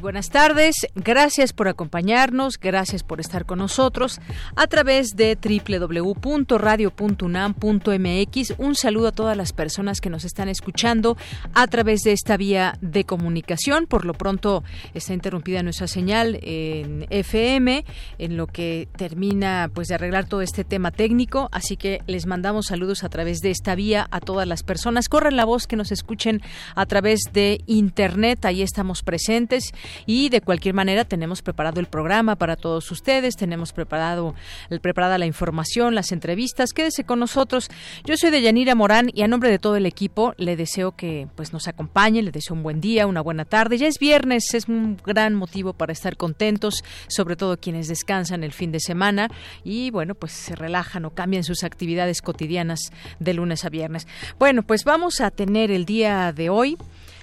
Buenas tardes. Gracias por acompañarnos, gracias por estar con nosotros a través de www.radio.unam.mx. Un saludo a todas las personas que nos están escuchando a través de esta vía de comunicación. Por lo pronto está interrumpida nuestra señal en FM, en lo que termina pues de arreglar todo este tema técnico, así que les mandamos saludos a través de esta vía a todas las personas. Corren la voz que nos escuchen a través de internet, ahí estamos presentes y de cualquier manera tenemos preparado el programa para todos ustedes, tenemos preparado preparada la información, las entrevistas. Quédese con nosotros. Yo soy Deyanira Morán y a nombre de todo el equipo le deseo que pues nos acompañe, le deseo un buen día, una buena tarde. Ya es viernes, es un gran motivo para estar contentos, sobre todo quienes descansan el fin de semana y bueno, pues se relajan o cambian sus actividades cotidianas de lunes a viernes. Bueno, pues vamos a tener el día de hoy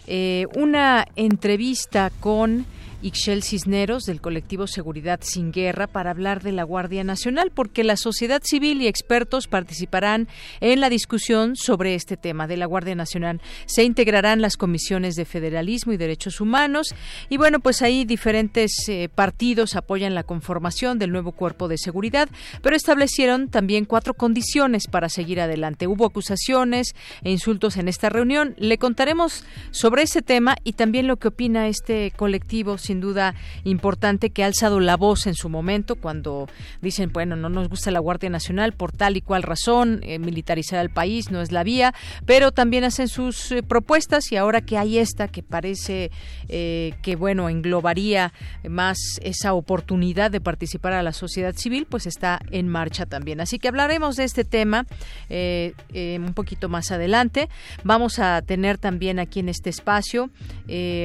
eh, una entrevista con Ixchel Cisneros del colectivo Seguridad sin Guerra para hablar de la Guardia Nacional, porque la sociedad civil y expertos participarán en la discusión sobre este tema de la Guardia Nacional. Se integrarán las comisiones de federalismo y derechos humanos y bueno, pues ahí diferentes eh, partidos apoyan la conformación del nuevo cuerpo de seguridad, pero establecieron también cuatro condiciones para seguir adelante. Hubo acusaciones e insultos en esta reunión. Le contaremos sobre ese tema y también lo que opina este colectivo sin duda importante que ha alzado la voz en su momento cuando dicen, bueno, no nos gusta la Guardia Nacional por tal y cual razón, eh, militarizar al país no es la vía, pero también hacen sus eh, propuestas y ahora que hay esta que parece eh, que, bueno, englobaría más esa oportunidad de participar a la sociedad civil, pues está en marcha también. Así que hablaremos de este tema un poquito más adelante. Vamos a tener también aquí en este espacio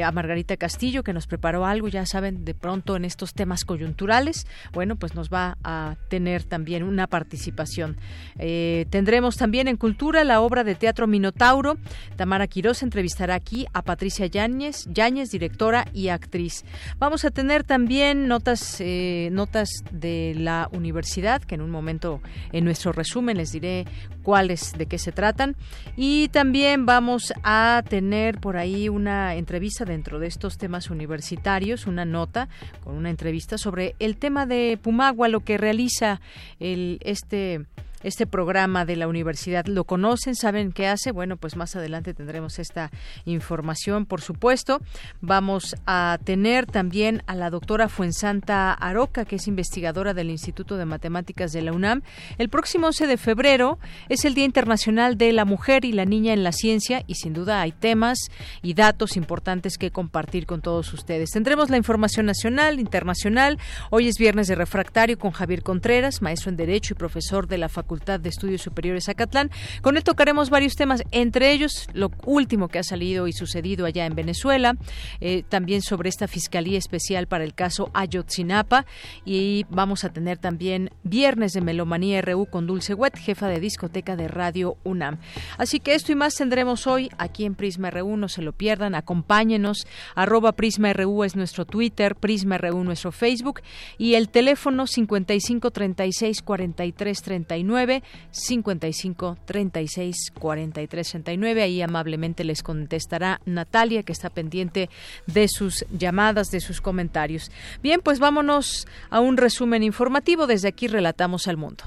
a Margarita Castillo que nos preparó algo, ya saben, de pronto en estos temas coyunturales, bueno, pues nos va a tener también una participación. Eh, tendremos también en Cultura la obra de teatro Minotauro. Tamara Quiroz entrevistará aquí a Patricia Yáñez, Yáñez, directora y actriz. Vamos a tener también notas, eh, notas de la universidad, que en un momento en nuestro resumen les diré cuáles, de qué se tratan. Y también vamos a tener por ahí una entrevista dentro de estos temas universitarios una nota con una entrevista sobre el tema de Pumagua, lo que realiza el, este este programa de la universidad. ¿Lo conocen? ¿Saben qué hace? Bueno, pues más adelante tendremos esta información, por supuesto. Vamos a tener también a la doctora Fuensanta Aroca, que es investigadora del Instituto de Matemáticas de la UNAM. El próximo 11 de febrero es el Día Internacional de la Mujer y la Niña en la Ciencia y sin duda hay temas y datos importantes que compartir con todos ustedes. Tendremos la información nacional, internacional. Hoy es viernes de refractario con Javier Contreras, maestro en Derecho y profesor de la Facultad de Estudios Superiores Acatlán. Con él tocaremos varios temas, entre ellos lo último que ha salido y sucedido allá en Venezuela, eh, también sobre esta Fiscalía Especial para el caso Ayotzinapa y vamos a tener también Viernes de Melomanía RU con Dulce Wet, jefa de discoteca de Radio UNAM. Así que esto y más tendremos hoy aquí en Prisma RU, no se lo pierdan, acompáñenos, arroba Prisma RU es nuestro Twitter, Prisma RU nuestro Facebook y el teléfono 55 36 43 39 55 36 43 69. Ahí amablemente les contestará Natalia, que está pendiente de sus llamadas, de sus comentarios. Bien, pues vámonos a un resumen informativo. Desde aquí relatamos al mundo.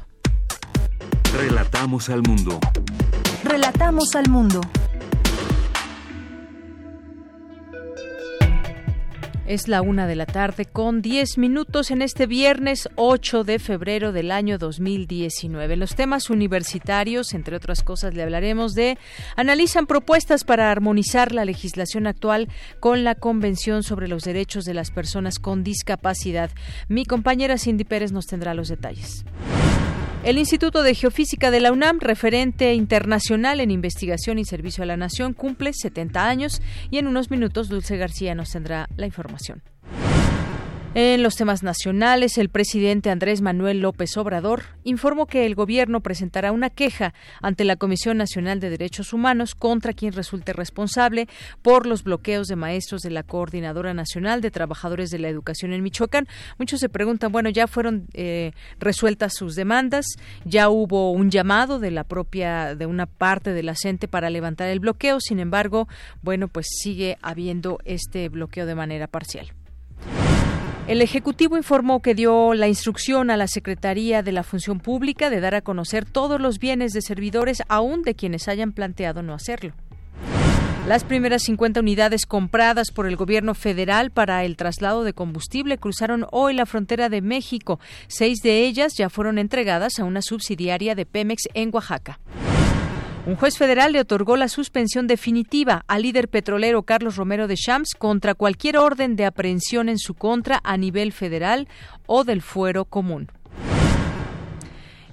Relatamos al mundo. Relatamos al mundo. Es la una de la tarde con 10 minutos en este viernes 8 de febrero del año 2019. En los temas universitarios, entre otras cosas, le hablaremos de analizan propuestas para armonizar la legislación actual con la Convención sobre los Derechos de las Personas con Discapacidad. Mi compañera Cindy Pérez nos tendrá los detalles. El Instituto de Geofísica de la UNAM, referente internacional en investigación y servicio a la nación, cumple 70 años y en unos minutos Dulce García nos tendrá la información. En los temas nacionales, el presidente Andrés Manuel López Obrador informó que el gobierno presentará una queja ante la Comisión Nacional de Derechos Humanos contra quien resulte responsable por los bloqueos de maestros de la Coordinadora Nacional de Trabajadores de la Educación en Michoacán. Muchos se preguntan, bueno, ya fueron eh, resueltas sus demandas, ya hubo un llamado de la propia, de una parte de la CENTE para levantar el bloqueo, sin embargo, bueno, pues sigue habiendo este bloqueo de manera parcial. El Ejecutivo informó que dio la instrucción a la Secretaría de la Función Pública de dar a conocer todos los bienes de servidores, aún de quienes hayan planteado no hacerlo. Las primeras 50 unidades compradas por el gobierno federal para el traslado de combustible cruzaron hoy la frontera de México. Seis de ellas ya fueron entregadas a una subsidiaria de Pemex en Oaxaca. Un juez federal le otorgó la suspensión definitiva al líder petrolero Carlos Romero de Champs contra cualquier orden de aprehensión en su contra a nivel federal o del fuero común.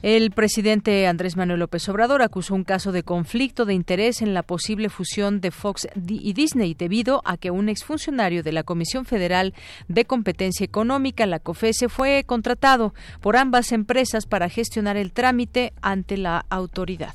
El presidente Andrés Manuel López Obrador acusó un caso de conflicto de interés en la posible fusión de Fox y Disney debido a que un exfuncionario de la Comisión Federal de Competencia Económica, la COFESE, fue contratado por ambas empresas para gestionar el trámite ante la autoridad.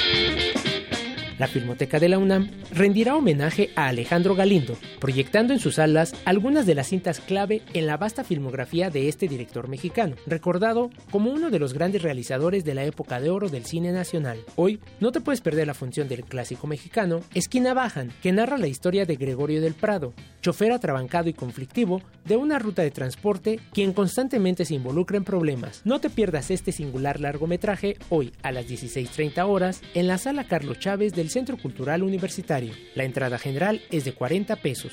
La Filmoteca de la UNAM rendirá homenaje a Alejandro Galindo, proyectando en sus salas algunas de las cintas clave en la vasta filmografía de este director mexicano, recordado como uno de los grandes realizadores de la época de oro del cine nacional. Hoy no te puedes perder la función del clásico mexicano Esquina Bajan, que narra la historia de Gregorio del Prado, chofer atrabancado y conflictivo de una ruta de transporte quien constantemente se involucra en problemas. No te pierdas este singular largometraje hoy a las 16.30 horas en la sala Carlos Chávez del Centro Cultural Universitario. La entrada general es de 40 pesos.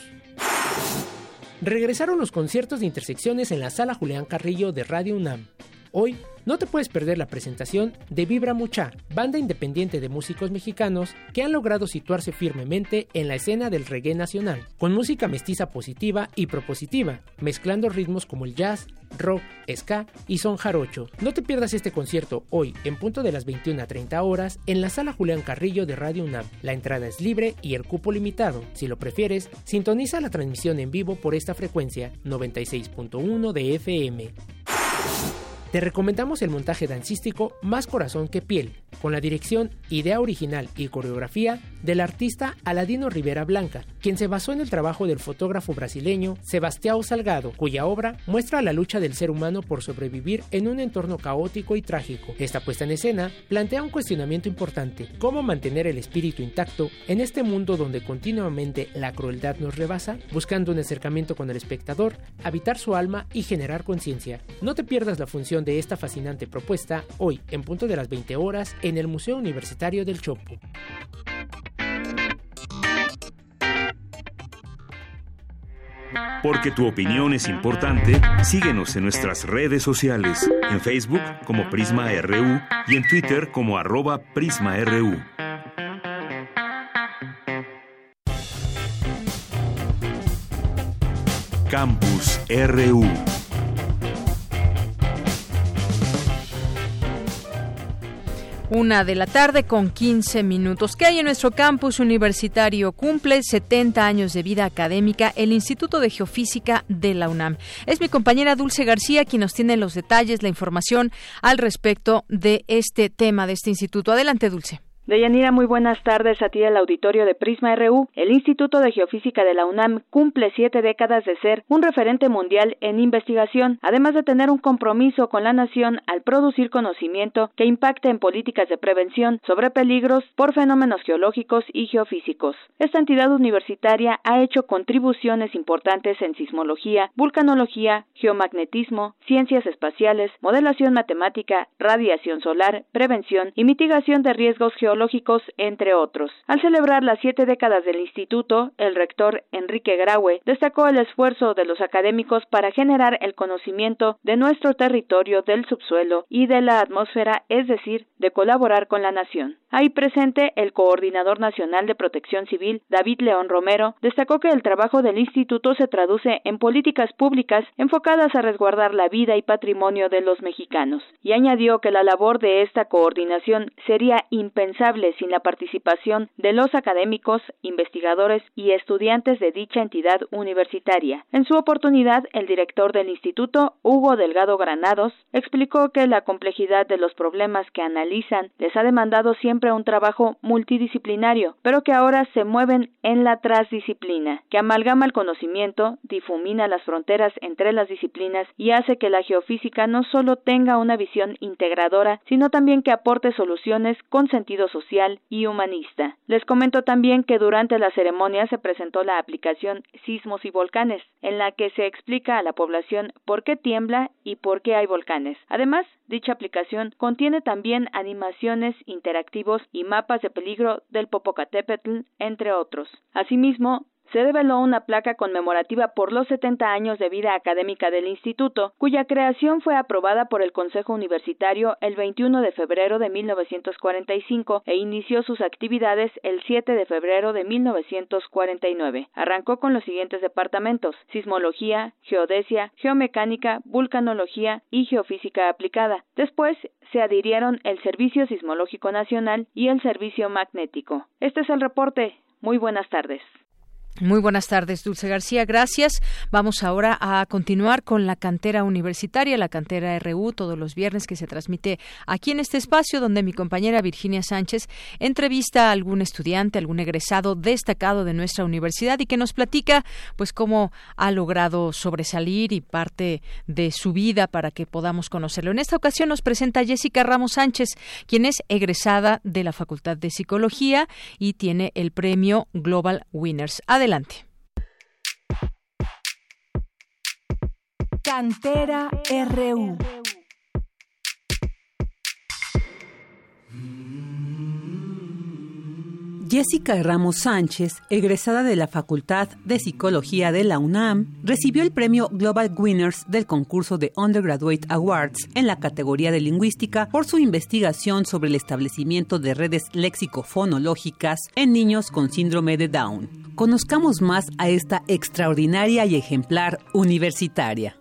Regresaron los conciertos de intersecciones en la sala Julián Carrillo de Radio UNAM. Hoy no te puedes perder la presentación de Vibra Mucha, banda independiente de músicos mexicanos que han logrado situarse firmemente en la escena del reggae nacional, con música mestiza positiva y propositiva, mezclando ritmos como el jazz, rock, ska y son jarocho. No te pierdas este concierto hoy en punto de las 21 a 30 horas en la sala Julián Carrillo de Radio UNAM. La entrada es libre y el cupo limitado. Si lo prefieres, sintoniza la transmisión en vivo por esta frecuencia 96.1 de FM. Te recomendamos el montaje dancístico Más Corazón que Piel, con la dirección, idea original y coreografía del artista Aladino Rivera Blanca, quien se basó en el trabajo del fotógrafo brasileño Sebastião Salgado, cuya obra muestra la lucha del ser humano por sobrevivir en un entorno caótico y trágico. Esta puesta en escena plantea un cuestionamiento importante, cómo mantener el espíritu intacto en este mundo donde continuamente la crueldad nos rebasa, buscando un acercamiento con el espectador, habitar su alma y generar conciencia. No te pierdas la función de esta fascinante propuesta hoy en punto de las 20 horas en el Museo Universitario del Chopo. Porque tu opinión es importante, síguenos en nuestras redes sociales, en Facebook como Prisma RU y en Twitter como arroba PrismaRU. Campus RU. Una de la tarde con 15 minutos. ¿Qué hay en nuestro campus universitario? Cumple 70 años de vida académica el Instituto de Geofísica de la UNAM. Es mi compañera Dulce García quien nos tiene los detalles, la información al respecto de este tema, de este instituto. Adelante, Dulce. Deyanira, muy buenas tardes a ti el auditorio de Prisma RU. El Instituto de Geofísica de la UNAM cumple siete décadas de ser un referente mundial en investigación, además de tener un compromiso con la nación al producir conocimiento que impacte en políticas de prevención sobre peligros por fenómenos geológicos y geofísicos. Esta entidad universitaria ha hecho contribuciones importantes en sismología, vulcanología, geomagnetismo, ciencias espaciales, modelación matemática, radiación solar, prevención y mitigación de riesgos geológicos entre otros. Al celebrar las siete décadas del instituto, el rector Enrique Graue destacó el esfuerzo de los académicos para generar el conocimiento de nuestro territorio del subsuelo y de la atmósfera, es decir, de colaborar con la nación. Ahí presente, el coordinador nacional de protección civil, David León Romero, destacó que el trabajo del instituto se traduce en políticas públicas enfocadas a resguardar la vida y patrimonio de los mexicanos, y añadió que la labor de esta coordinación sería impensable sin la participación de los académicos, investigadores y estudiantes de dicha entidad universitaria. En su oportunidad, el director del instituto, Hugo Delgado Granados, explicó que la complejidad de los problemas que analizan les ha demandado siempre un trabajo multidisciplinario, pero que ahora se mueven en la transdisciplina, que amalgama el conocimiento, difumina las fronteras entre las disciplinas y hace que la geofísica no solo tenga una visión integradora, sino también que aporte soluciones con sentido social y humanista. Les comento también que durante la ceremonia se presentó la aplicación Sismos y Volcanes, en la que se explica a la población por qué tiembla y por qué hay volcanes. Además, dicha aplicación contiene también animaciones interactivas y mapas de peligro del Popocatépetl, entre otros. Asimismo, se develó una placa conmemorativa por los 70 años de vida académica del instituto, cuya creación fue aprobada por el Consejo Universitario el 21 de febrero de 1945 e inició sus actividades el 7 de febrero de 1949. Arrancó con los siguientes departamentos: sismología, geodesia, geomecánica, vulcanología y geofísica aplicada. Después se adhirieron el Servicio Sismológico Nacional y el Servicio Magnético. Este es el reporte. Muy buenas tardes. Muy buenas tardes, Dulce García. Gracias. Vamos ahora a continuar con la cantera universitaria, la cantera RU, todos los viernes que se transmite aquí en este espacio, donde mi compañera Virginia Sánchez entrevista a algún estudiante, algún egresado destacado de nuestra universidad y que nos platica, pues, cómo ha logrado sobresalir y parte de su vida para que podamos conocerlo. En esta ocasión nos presenta Jessica Ramos Sánchez, quien es egresada de la Facultad de Psicología y tiene el premio Global Winners. Adelante. Adelante. Cantera RU. Jessica Ramos Sánchez, egresada de la Facultad de Psicología de la UNAM, recibió el premio Global Winners del concurso de Undergraduate Awards en la categoría de lingüística por su investigación sobre el establecimiento de redes léxico-fonológicas en niños con síndrome de Down. Conozcamos más a esta extraordinaria y ejemplar universitaria.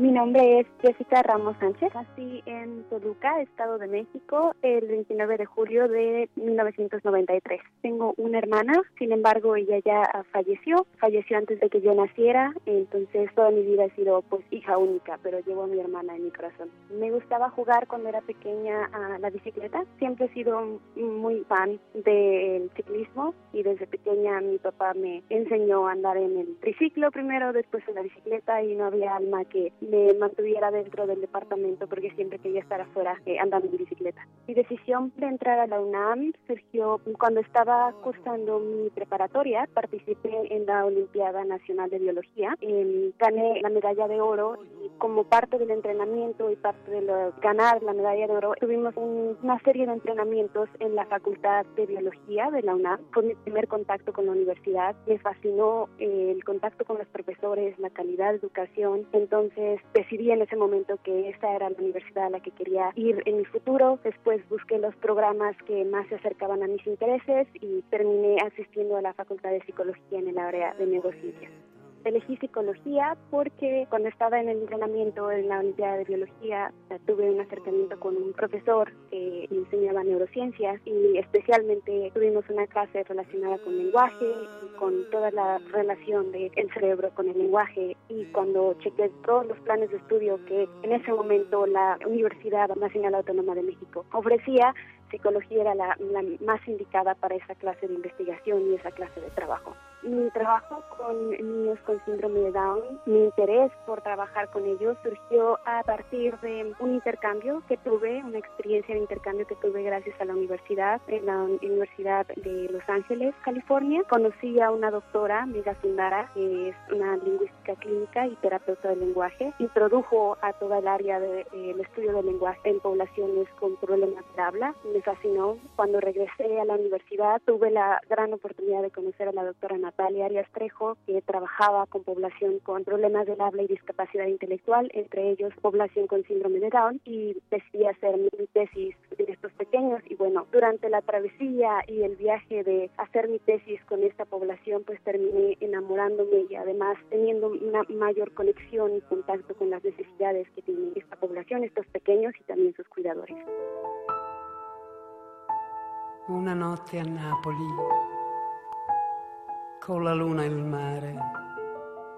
Mi nombre es Jessica Ramos Sánchez. Nací en Toluca, Estado de México, el 29 de julio de 1993. Tengo una hermana, sin embargo, ella ya falleció. Falleció antes de que yo naciera, entonces toda mi vida he sido pues hija única, pero llevo a mi hermana en mi corazón. Me gustaba jugar cuando era pequeña a la bicicleta. Siempre he sido muy fan del ciclismo y desde pequeña mi papá me enseñó a andar en el triciclo primero, después en la bicicleta y no había alma que me mantuviera dentro del departamento porque siempre quería estar afuera eh, andando en bicicleta. Mi decisión de entrar a la UNAM surgió cuando estaba cursando mi preparatoria, participé en la Olimpiada Nacional de Biología, eh, gané la medalla de oro y como parte del entrenamiento y parte de ganar la medalla de oro, tuvimos una serie de entrenamientos en la Facultad de Biología de la UNAM. Fue mi primer contacto con la universidad, me fascinó eh, el contacto con los profesores, la calidad de educación, entonces decidí en ese momento que esta era la universidad a la que quería ir en mi futuro. Después busqué los programas que más se acercaban a mis intereses y terminé asistiendo a la Facultad de Psicología en el área de negocios. Elegí psicología porque cuando estaba en el entrenamiento en la unidad de biología tuve un acercamiento con un profesor que enseñaba neurociencias y especialmente tuvimos una clase relacionada con lenguaje y con toda la relación del cerebro con el lenguaje. Y cuando chequé todos los planes de estudio que en ese momento la Universidad Nacional Autónoma de México ofrecía, psicología era la, la más indicada para esa clase de investigación y esa clase de trabajo mi trabajo con niños con síndrome de Down, mi interés por trabajar con ellos surgió a partir de un intercambio que tuve, una experiencia de intercambio que tuve gracias a la universidad, en la Universidad de Los Ángeles, California. Conocí a una doctora, Miga Sundara, que es una lingüística clínica y terapeuta del lenguaje. Introdujo a toda el área del de, estudio del lenguaje en poblaciones con problemas de habla. Me fascinó. Cuando regresé a la universidad tuve la gran oportunidad de conocer a la doctora Natalia Arias Trejo, que trabajaba con población con problemas del habla y discapacidad intelectual, entre ellos población con síndrome de Down, y decidí hacer mi tesis en estos pequeños. Y bueno, durante la travesía y el viaje de hacer mi tesis con esta población, pues terminé enamorándome y además teniendo una mayor conexión y contacto con las necesidades que tiene esta población, estos pequeños y también sus cuidadores. Una notte a Napoli con la luna en el mare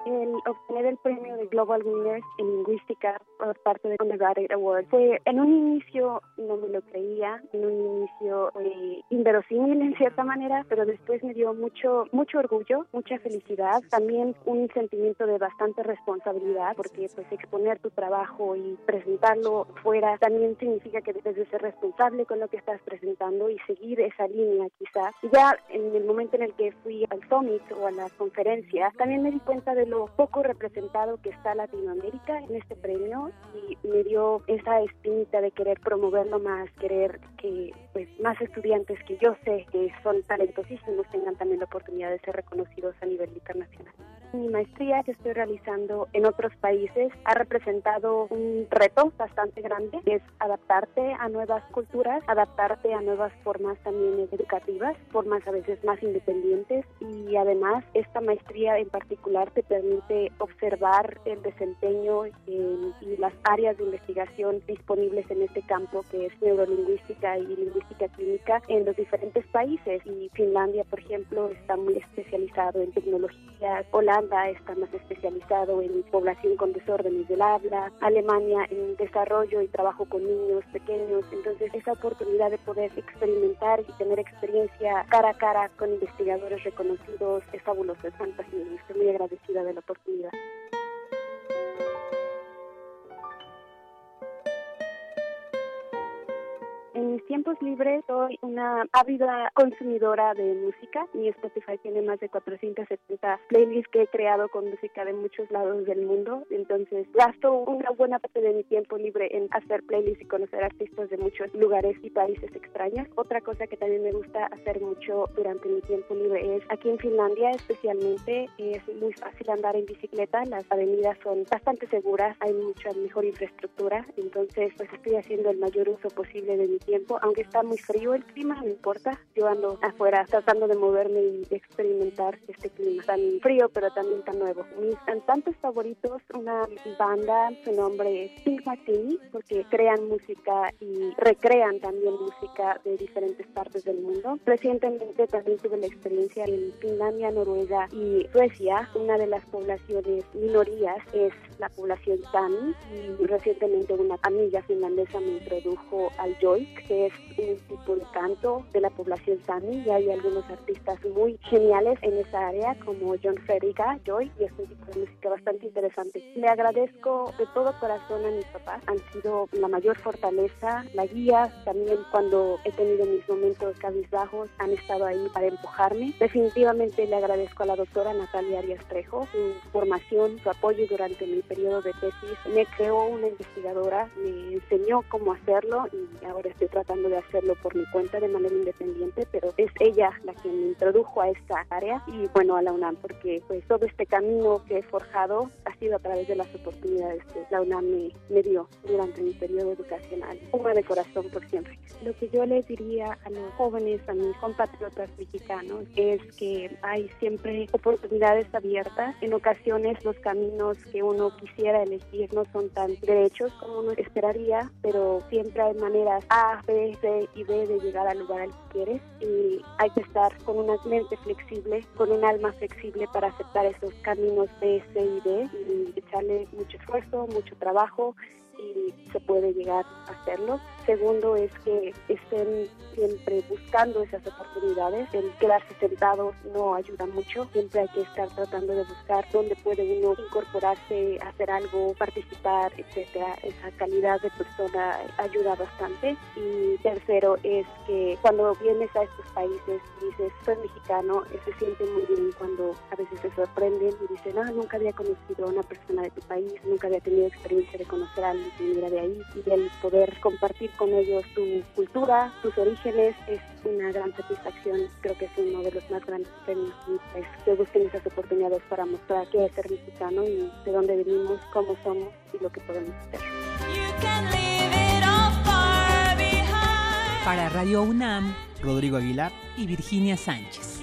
el obtener el premio de Global Winners en lingüística por parte de Undergraduate Award fue en un inicio no me lo creía, en un inicio eh, inverosímil en cierta manera, pero después me dio mucho mucho orgullo, mucha felicidad, también un sentimiento de bastante responsabilidad porque pues exponer tu trabajo y presentarlo fuera también significa que debes de ser responsable con lo que estás presentando y seguir esa línea quizá. Ya en el momento en el que fui al summit o a la conferencia, también me di cuenta de lo poco representado que está Latinoamérica en este premio y me dio esa espinita de querer promoverlo más, querer que pues más estudiantes que yo sé que son talentosísimos tengan también la oportunidad de ser reconocidos a nivel internacional. Mi maestría que estoy realizando en otros países ha representado un reto bastante grande, es adaptarte a nuevas culturas, adaptarte a nuevas formas también educativas, formas a veces más independientes y además esta maestría en particular te permite observar el desempeño y las áreas de investigación disponibles en este campo que es neurolingüística y lingüística clínica en los diferentes países y Finlandia por ejemplo está muy especializado en tecnología, Holanda está más especializado en población con desórdenes del habla, Alemania en desarrollo y trabajo con niños pequeños. Entonces, esa oportunidad de poder experimentar y tener experiencia cara a cara con investigadores reconocidos es fabuloso, es fantástico. Estoy muy agradecida de la oportunidad. En mis tiempos libres soy una ávida consumidora de música. Mi Spotify tiene más de 470 playlists que he creado con música de muchos lados del mundo. Entonces gasto una buena parte de mi tiempo libre en hacer playlists y conocer artistas de muchos lugares y países extraños. Otra cosa que también me gusta hacer mucho durante mi tiempo libre es aquí en Finlandia especialmente es muy fácil andar en bicicleta. Las avenidas son bastante seguras, hay mucha mejor infraestructura. Entonces pues estoy haciendo el mayor uso posible de mi tiempo, aunque está muy frío el clima, no importa. Yo ando afuera tratando de moverme y experimentar este clima tan frío, pero también tan nuevo. Mis cantantes favoritos, una banda, su nombre es Pink Martini, porque crean música y recrean también música de diferentes partes del mundo. Recientemente también tuve la experiencia en Finlandia, Noruega y Suecia. Una de las poblaciones minorías es la población Sami y recientemente una amiga finlandesa me introdujo al Joy que es un de canto de la población Sami y hay algunos artistas muy geniales en esa área como John Ferriga, Joy, y es un tipo de música bastante interesante. Le agradezco de todo corazón a mis papás, han sido la mayor fortaleza, la guía, también cuando he tenido mis momentos cabizbajos han estado ahí para empujarme. Definitivamente le agradezco a la doctora Natalia Arias Trejo, su formación, su apoyo durante mi periodo de tesis. Me creó una investigadora, me enseñó cómo hacerlo y ahora estoy trabajando tratando de hacerlo por mi cuenta de manera independiente, pero es ella la que me introdujo a esta área y bueno, a la UNAM, porque pues todo este camino que he forjado ha sido a través de las oportunidades que la UNAM me, dio durante mi periodo educacional. Una de corazón por siempre. Lo que yo les diría a los jóvenes, a mis compatriotas mexicanos, es que hay siempre oportunidades abiertas. En ocasiones los caminos que uno quisiera elegir no son tan derechos como uno esperaría, pero siempre hay maneras B, C y D de llegar al lugar al que quieres y hay que estar con una mente flexible, con un alma flexible para aceptar esos caminos B, C y D y echarle mucho esfuerzo, mucho trabajo y se puede llegar a hacerlo. Segundo es que estén siempre buscando esas oportunidades. El quedarse sentados no ayuda mucho. Siempre hay que estar tratando de buscar dónde puede uno incorporarse, hacer algo, participar, etcétera. Esa calidad de persona ayuda bastante. Y tercero es que cuando vienes a estos países y dices soy mexicano, se siente muy bien cuando a veces se sorprenden y dicen ah nunca había conocido a una persona de tu país, nunca había tenido experiencia de conocer a alguien que viniera de ahí y el poder compartir con ellos tu cultura, tus orígenes, es una gran satisfacción. Creo que es uno de los más grandes premios es que busquen esas oportunidades para mostrar qué es ser mexicano y de dónde venimos, cómo somos y lo que podemos hacer. Para Radio UNAM, Rodrigo Aguilar y Virginia Sánchez.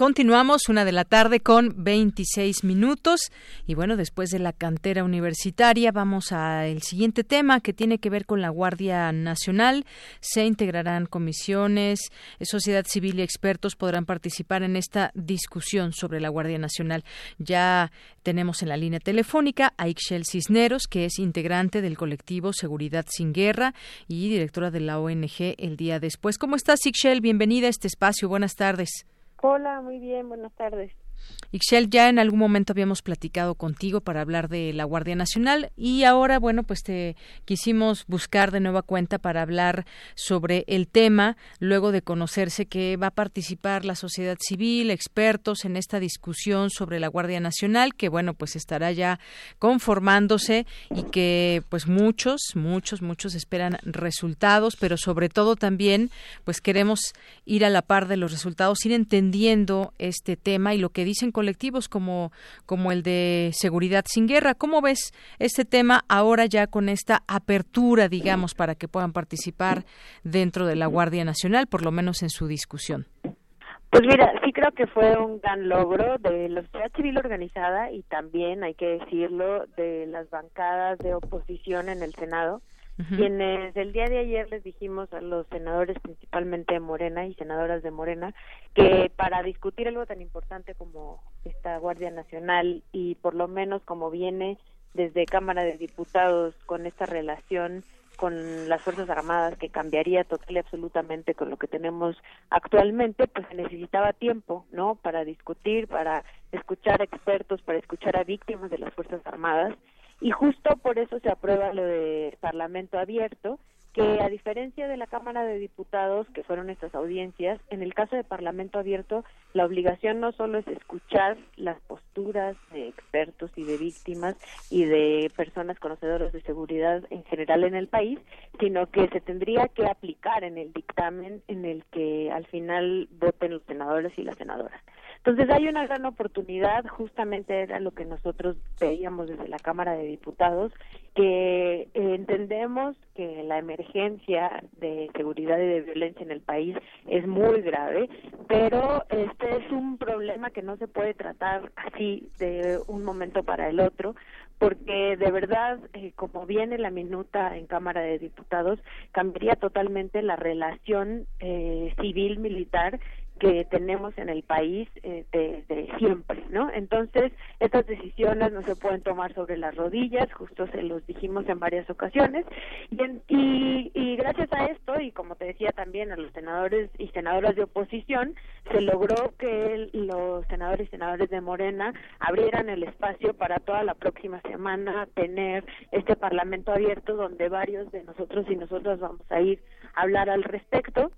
Continuamos una de la tarde con 26 minutos y bueno, después de la cantera universitaria vamos al siguiente tema que tiene que ver con la Guardia Nacional. Se integrarán comisiones, sociedad civil y expertos podrán participar en esta discusión sobre la Guardia Nacional. Ya tenemos en la línea telefónica a Ixchel Cisneros, que es integrante del colectivo Seguridad sin Guerra y directora de la ONG El Día Después. ¿Cómo estás, Ixchel? Bienvenida a este espacio. Buenas tardes. Hola, muy bien, buenas tardes. Ixchel, ya en algún momento habíamos platicado contigo para hablar de la Guardia Nacional y ahora, bueno, pues te quisimos buscar de nueva cuenta para hablar sobre el tema, luego de conocerse que va a participar la sociedad civil, expertos en esta discusión sobre la Guardia Nacional, que bueno, pues estará ya conformándose y que pues muchos, muchos, muchos esperan resultados, pero sobre todo también pues queremos ir a la par de los resultados, ir entendiendo este tema y lo que dicen colectivos como, como el de Seguridad sin Guerra. ¿Cómo ves este tema ahora ya con esta apertura, digamos, para que puedan participar dentro de la Guardia Nacional, por lo menos en su discusión? Pues mira, sí creo que fue un gran logro de la sociedad civil organizada y también, hay que decirlo, de las bancadas de oposición en el Senado quienes el día de ayer les dijimos a los senadores principalmente de Morena y senadoras de Morena que para discutir algo tan importante como esta Guardia Nacional y por lo menos como viene desde Cámara de Diputados con esta relación con las Fuerzas Armadas que cambiaría total y absolutamente con lo que tenemos actualmente, pues se necesitaba tiempo, ¿no? Para discutir, para escuchar a expertos, para escuchar a víctimas de las Fuerzas Armadas y justo por eso se aprueba lo de Parlamento abierto, que a diferencia de la Cámara de Diputados, que fueron estas audiencias, en el caso de Parlamento abierto, la obligación no solo es escuchar las posturas de expertos y de víctimas y de personas conocedoras de seguridad en general en el país, sino que se tendría que aplicar en el dictamen en el que al final voten los senadores y las senadoras. Entonces hay una gran oportunidad, justamente era lo que nosotros veíamos desde la Cámara de Diputados, que entendemos que la emergencia de seguridad y de violencia en el país es muy grave, pero este es un problema que no se puede tratar así de un momento para el otro, porque de verdad, eh, como viene la minuta en Cámara de Diputados, cambiaría totalmente la relación eh, civil-militar que tenemos en el país eh, desde siempre, ¿no? Entonces, estas decisiones no se pueden tomar sobre las rodillas, justo se los dijimos en varias ocasiones, y, y, gracias a esto, y como te decía también a los senadores y senadoras de oposición, se logró que los senadores y senadores de Morena abrieran el espacio para toda la próxima semana tener este parlamento abierto donde varios de nosotros y nosotras vamos a ir a hablar al respecto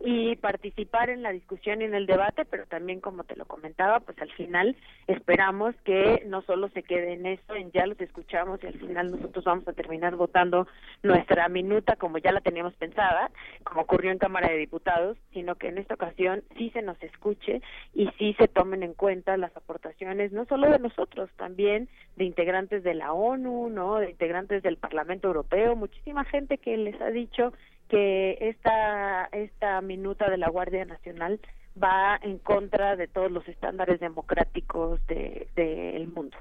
y participar en la discusión y en el debate, pero también como te lo comentaba, pues al final esperamos que no solo se quede en eso, en ya los escuchamos y al final nosotros vamos a terminar votando nuestra minuta como ya la teníamos pensada, como ocurrió en Cámara de Diputados, sino que en esta ocasión sí se nos escuche y sí se tomen en cuenta las aportaciones no solo de nosotros, también de integrantes de la ONU, ¿no? de integrantes del Parlamento Europeo, muchísima gente que les ha dicho que esta, esta minuta de la Guardia Nacional va en contra de todos los estándares democráticos del de, mundo.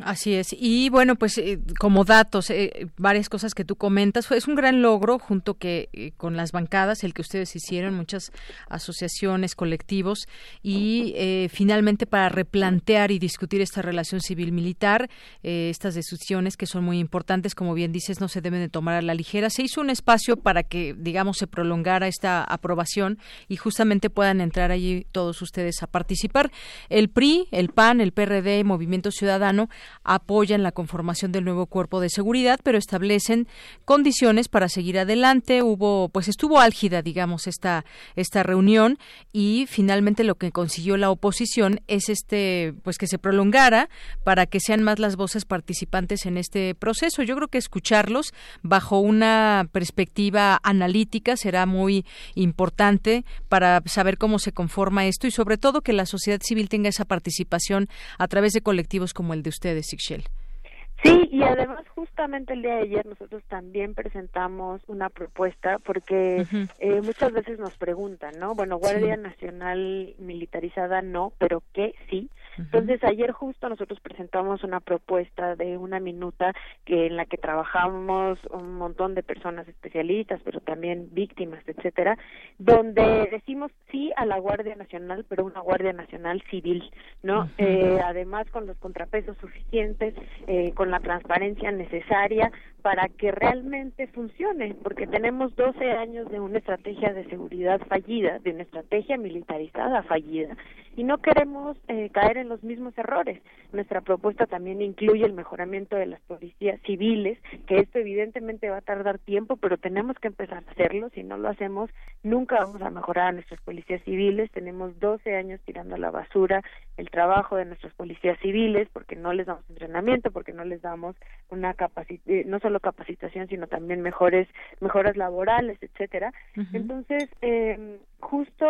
Así es. Y bueno, pues eh, como datos, eh, varias cosas que tú comentas, es un gran logro junto que eh, con las bancadas, el que ustedes hicieron, muchas asociaciones, colectivos, y finalmente para replantear y discutir esta relación civil-militar, estas decisiones que son muy importantes, como bien dices, no se deben de tomar a la ligera. Se hizo un espacio para que, digamos, se prolongara esta aprobación y justamente puedan entrar allí todos ustedes a participar. El PRI, el PAN, el PRD, Movimiento Ciudadano, apoyan la conformación del nuevo cuerpo de seguridad, pero establecen condiciones para seguir adelante. Hubo, pues estuvo álgida, digamos, esta, esta reunión y finalmente lo que consiguió la oposición es este, pues que se prolongara para que sean más las voces participantes en este proceso. Yo creo que escucharlos bajo una perspectiva analítica será muy importante para saber cómo se conforma esto y sobre todo que la sociedad civil tenga esa participación a través de colectivos como el de ustedes de Sí, y además justamente el día de ayer nosotros también presentamos una propuesta porque eh, muchas veces nos preguntan, ¿no? Bueno, Guardia Nacional militarizada no, pero ¿qué sí? Entonces ayer justo nosotros presentamos una propuesta de una minuta que en la que trabajamos un montón de personas especialistas, pero también víctimas, etcétera, donde decimos sí a la Guardia Nacional, pero una Guardia Nacional civil, ¿no? eh, además con los contrapesos suficientes, eh, con la transparencia necesaria para que realmente funcione, porque tenemos 12 años de una estrategia de seguridad fallida, de una estrategia militarizada fallida, y no queremos eh, caer en los mismos errores. Nuestra propuesta también incluye el mejoramiento de las policías civiles, que esto evidentemente va a tardar tiempo, pero tenemos que empezar a hacerlo. Si no lo hacemos, nunca vamos a mejorar a nuestras policías civiles. Tenemos 12 años tirando a la basura el trabajo de nuestras policías civiles porque no les damos entrenamiento, porque no les damos una eh, no solo capacitación, sino también mejores mejoras laborales, etcétera. Entonces, eh, justo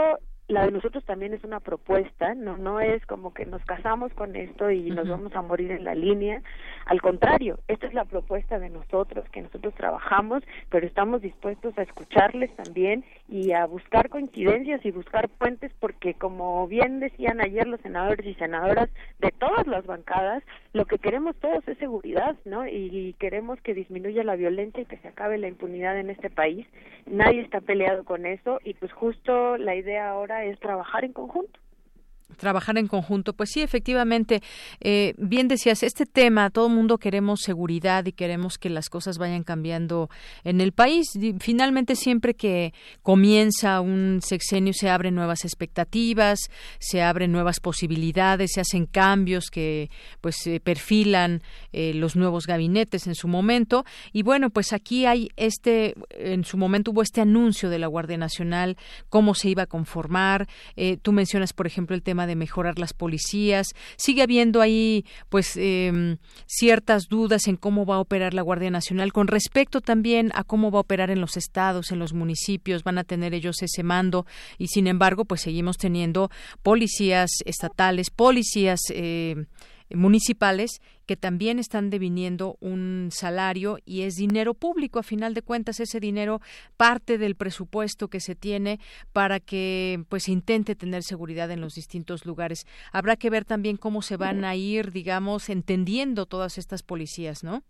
la de nosotros también es una propuesta, no no es como que nos casamos con esto y nos vamos a morir en la línea, al contrario, esta es la propuesta de nosotros, que nosotros trabajamos, pero estamos dispuestos a escucharles también y a buscar coincidencias y buscar puentes porque como bien decían ayer los senadores y senadoras de todas las bancadas, lo que queremos todos es seguridad, ¿no? Y queremos que disminuya la violencia y que se acabe la impunidad en este país. Nadie está peleado con eso y pues justo la idea ahora es trabajar en conjunto trabajar en conjunto. Pues sí, efectivamente, eh, bien decías, este tema, todo el mundo queremos seguridad y queremos que las cosas vayan cambiando en el país. Finalmente, siempre que comienza un sexenio se abren nuevas expectativas, se abren nuevas posibilidades, se hacen cambios que pues se perfilan eh, los nuevos gabinetes en su momento. Y bueno, pues aquí hay este, en su momento hubo este anuncio de la Guardia Nacional, cómo se iba a conformar. Eh, tú mencionas, por ejemplo, el tema de mejorar las policías. Sigue habiendo ahí, pues, em, ciertas dudas en cómo va a operar la Guardia Nacional con respecto también a cómo va a operar en los estados, en los municipios. Van a tener ellos ese mando y, sin embargo, pues seguimos teniendo policías estatales, policías eh, municipales que también están deviniendo un salario y es dinero público. A final de cuentas, ese dinero parte del presupuesto que se tiene para que pues intente tener seguridad en los distintos lugares. Habrá que ver también cómo se van a ir, digamos, entendiendo todas estas policías, ¿no?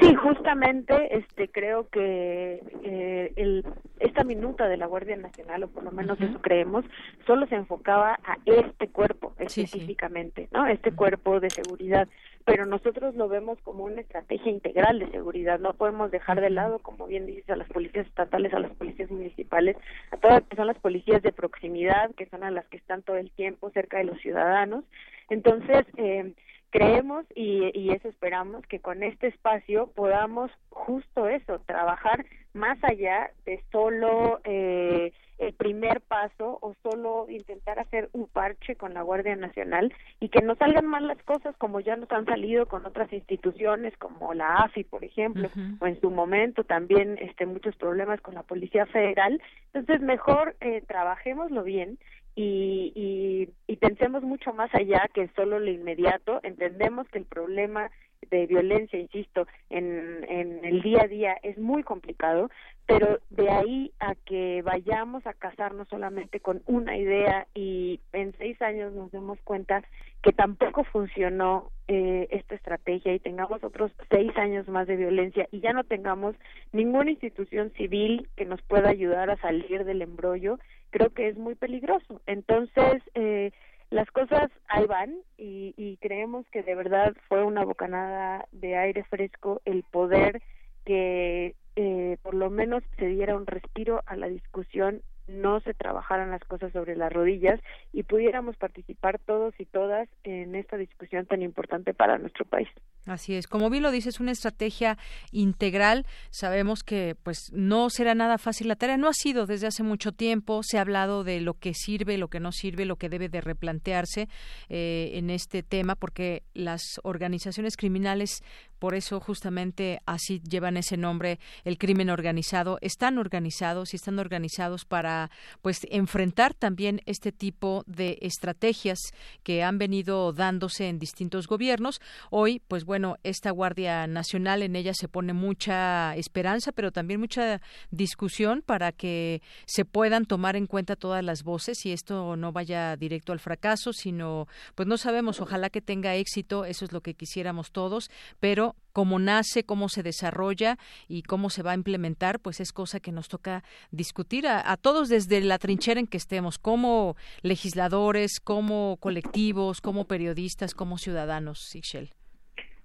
Sí, justamente este creo que eh, el, esta minuta de la Guardia Nacional, o por lo menos eso creemos, solo se enfocaba a este cuerpo específicamente, ¿no? Este cuerpo de seguridad pero nosotros lo vemos como una estrategia integral de seguridad. No podemos dejar de lado, como bien dices, a las policías estatales, a las policías municipales, a todas las que son las policías de proximidad, que son a las que están todo el tiempo cerca de los ciudadanos. Entonces, eh, creemos y, y eso esperamos que con este espacio podamos justo eso, trabajar más allá de solo eh, el primer paso o solo intentar hacer un parche con la Guardia Nacional y que no salgan mal las cosas como ya nos han salido con otras instituciones como la AFI, por ejemplo, o en su momento también este muchos problemas con la Policía Federal. Entonces, mejor eh, trabajémoslo bien y, y, y pensemos mucho más allá que solo lo inmediato. Entendemos que el problema de violencia, insisto, en, en el día a día es muy complicado, pero de ahí a que vayamos a casarnos solamente con una idea y en seis años nos demos cuenta que tampoco funcionó eh, esta estrategia y tengamos otros seis años más de violencia y ya no tengamos ninguna institución civil que nos pueda ayudar a salir del embrollo, creo que es muy peligroso. Entonces, eh, las cosas ahí van y, y creemos que de verdad fue una bocanada de aire fresco el poder que eh, por lo menos se diera un respiro a la discusión no se trabajaran las cosas sobre las rodillas y pudiéramos participar todos y todas en esta discusión tan importante para nuestro país. Así es, como bien lo dices, una estrategia integral. Sabemos que pues no será nada fácil la tarea, no ha sido desde hace mucho tiempo. Se ha hablado de lo que sirve, lo que no sirve, lo que debe de replantearse eh, en este tema, porque las organizaciones criminales por eso justamente así llevan ese nombre, el crimen organizado, están organizados y están organizados para pues enfrentar también este tipo de estrategias que han venido dándose en distintos gobiernos. Hoy, pues bueno, esta Guardia Nacional en ella se pone mucha esperanza, pero también mucha discusión para que se puedan tomar en cuenta todas las voces y esto no vaya directo al fracaso, sino pues no sabemos, ojalá que tenga éxito, eso es lo que quisiéramos todos, pero cómo nace, cómo se desarrolla y cómo se va a implementar, pues es cosa que nos toca discutir a, todos desde la trinchera en que estemos, como legisladores, como colectivos, como periodistas, como ciudadanos.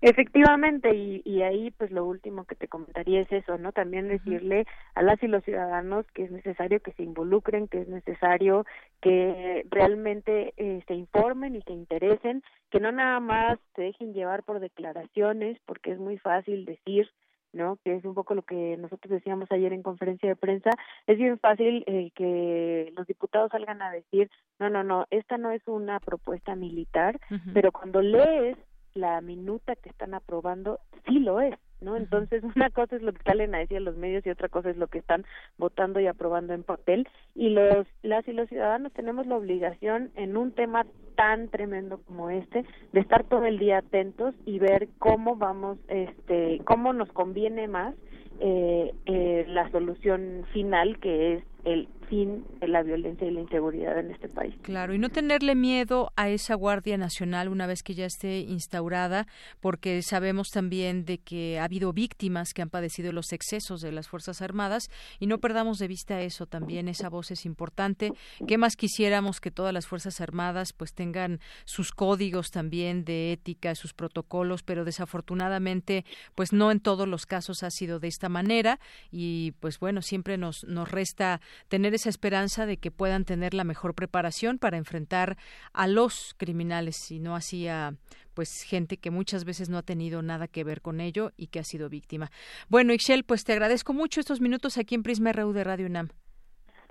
Efectivamente, y, y, ahí pues lo último que te comentaría es eso, ¿no? También decirle a las y los ciudadanos que es necesario que se involucren, que es necesario que realmente eh, se informen y se interesen, que no nada más se dejen llevar por declaraciones, porque es muy fácil decir, ¿no? Que es un poco lo que nosotros decíamos ayer en conferencia de prensa, es bien fácil eh, que los diputados salgan a decir, no, no, no, esta no es una propuesta militar, pero cuando lees la minuta que están aprobando sí lo es, ¿no? Entonces, una cosa es lo que salen a decir los medios y otra cosa es lo que están votando y aprobando en papel y los las y los ciudadanos tenemos la obligación en un tema tan tremendo como este de estar todo el día atentos y ver cómo vamos este cómo nos conviene más eh, eh, la solución final que es el fin de la violencia y la inseguridad en este país. Claro, y no tenerle miedo a esa Guardia Nacional una vez que ya esté instaurada, porque sabemos también de que ha habido víctimas que han padecido los excesos de las Fuerzas Armadas y no perdamos de vista eso también, esa voz es importante. ¿Qué más quisiéramos que todas las Fuerzas Armadas pues tengan sus códigos también de ética, sus protocolos, pero desafortunadamente pues no en todos los casos ha sido de esta manera y pues bueno, siempre nos, nos resta tener esa esperanza de que puedan tener la mejor preparación para enfrentar a los criminales y no así a pues gente que muchas veces no ha tenido nada que ver con ello y que ha sido víctima. Bueno, Ixchel, pues te agradezco mucho estos minutos aquí en Prisma RU de Radio UNAM.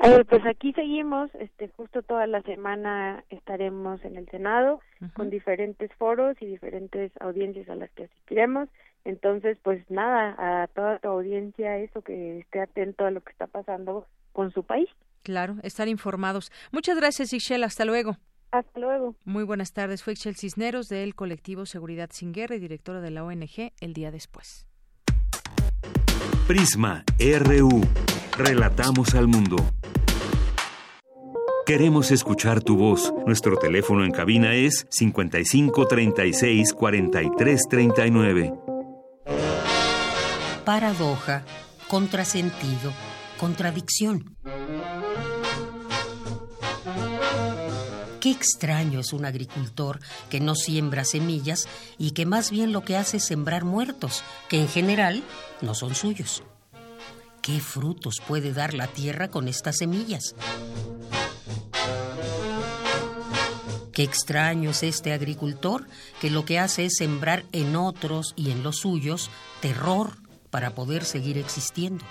Eh, pues aquí seguimos, este, justo toda la semana estaremos en el Senado con diferentes foros y diferentes audiencias a las que asistiremos. Entonces, pues nada, a toda tu audiencia, eso que esté atento a lo que está pasando con su país. Claro, estar informados. Muchas gracias, Ixchel. Hasta luego. Hasta luego. Muy buenas tardes. Fue Ixchel Cisneros del colectivo Seguridad Sin Guerra y directora de la ONG El Día Después. Prisma RU. Relatamos al mundo. Queremos escuchar tu voz. Nuestro teléfono en cabina es 55 36 43 39. paradoja, contrasentido, contradicción. Qué extraño es un agricultor que no siembra semillas y que más bien lo que hace es sembrar muertos, que en general no son suyos. ¿Qué frutos puede dar la tierra con estas semillas? Qué extraño es este agricultor que lo que hace es sembrar en otros y en los suyos terror para poder seguir existiendo.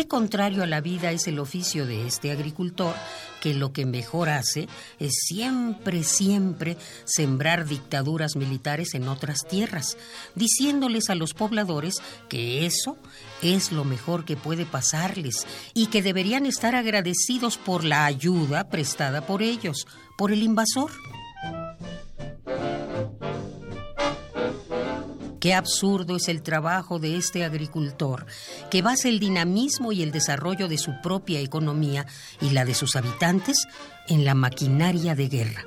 Qué contrario a la vida es el oficio de este agricultor, que lo que mejor hace es siempre, siempre sembrar dictaduras militares en otras tierras, diciéndoles a los pobladores que eso es lo mejor que puede pasarles y que deberían estar agradecidos por la ayuda prestada por ellos, por el invasor. Qué absurdo es el trabajo de este agricultor, que basa el dinamismo y el desarrollo de su propia economía y la de sus habitantes en la maquinaria de guerra.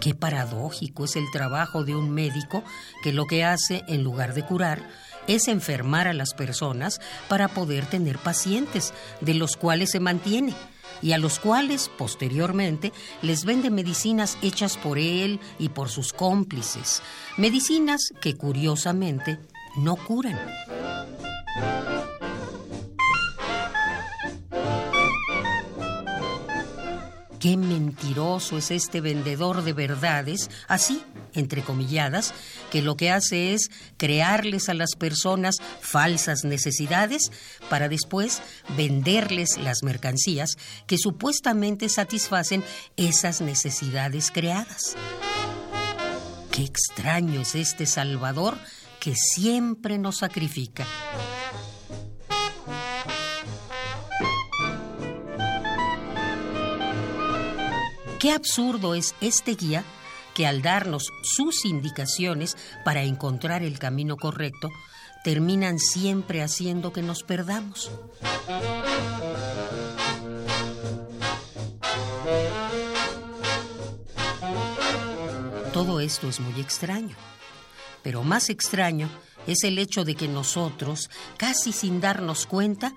Qué paradójico es el trabajo de un médico que lo que hace, en lugar de curar, es enfermar a las personas para poder tener pacientes, de los cuales se mantiene y a los cuales posteriormente les vende medicinas hechas por él y por sus cómplices, medicinas que curiosamente no curan. Qué mentiroso es este vendedor de verdades, así, entrecomilladas, que lo que hace es crearles a las personas falsas necesidades para después venderles las mercancías que supuestamente satisfacen esas necesidades creadas. Qué extraño es este Salvador que siempre nos sacrifica. Qué absurdo es este guía que al darnos sus indicaciones para encontrar el camino correcto, terminan siempre haciendo que nos perdamos. Todo esto es muy extraño, pero más extraño es el hecho de que nosotros, casi sin darnos cuenta,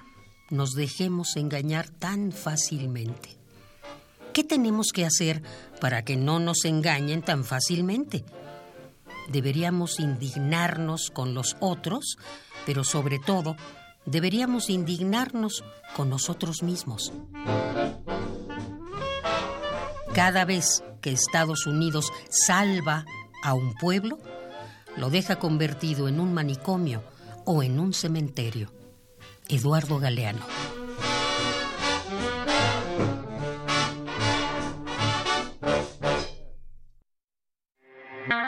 nos dejemos engañar tan fácilmente. ¿Qué tenemos que hacer para que no nos engañen tan fácilmente? Deberíamos indignarnos con los otros, pero sobre todo deberíamos indignarnos con nosotros mismos. Cada vez que Estados Unidos salva a un pueblo, lo deja convertido en un manicomio o en un cementerio. Eduardo Galeano.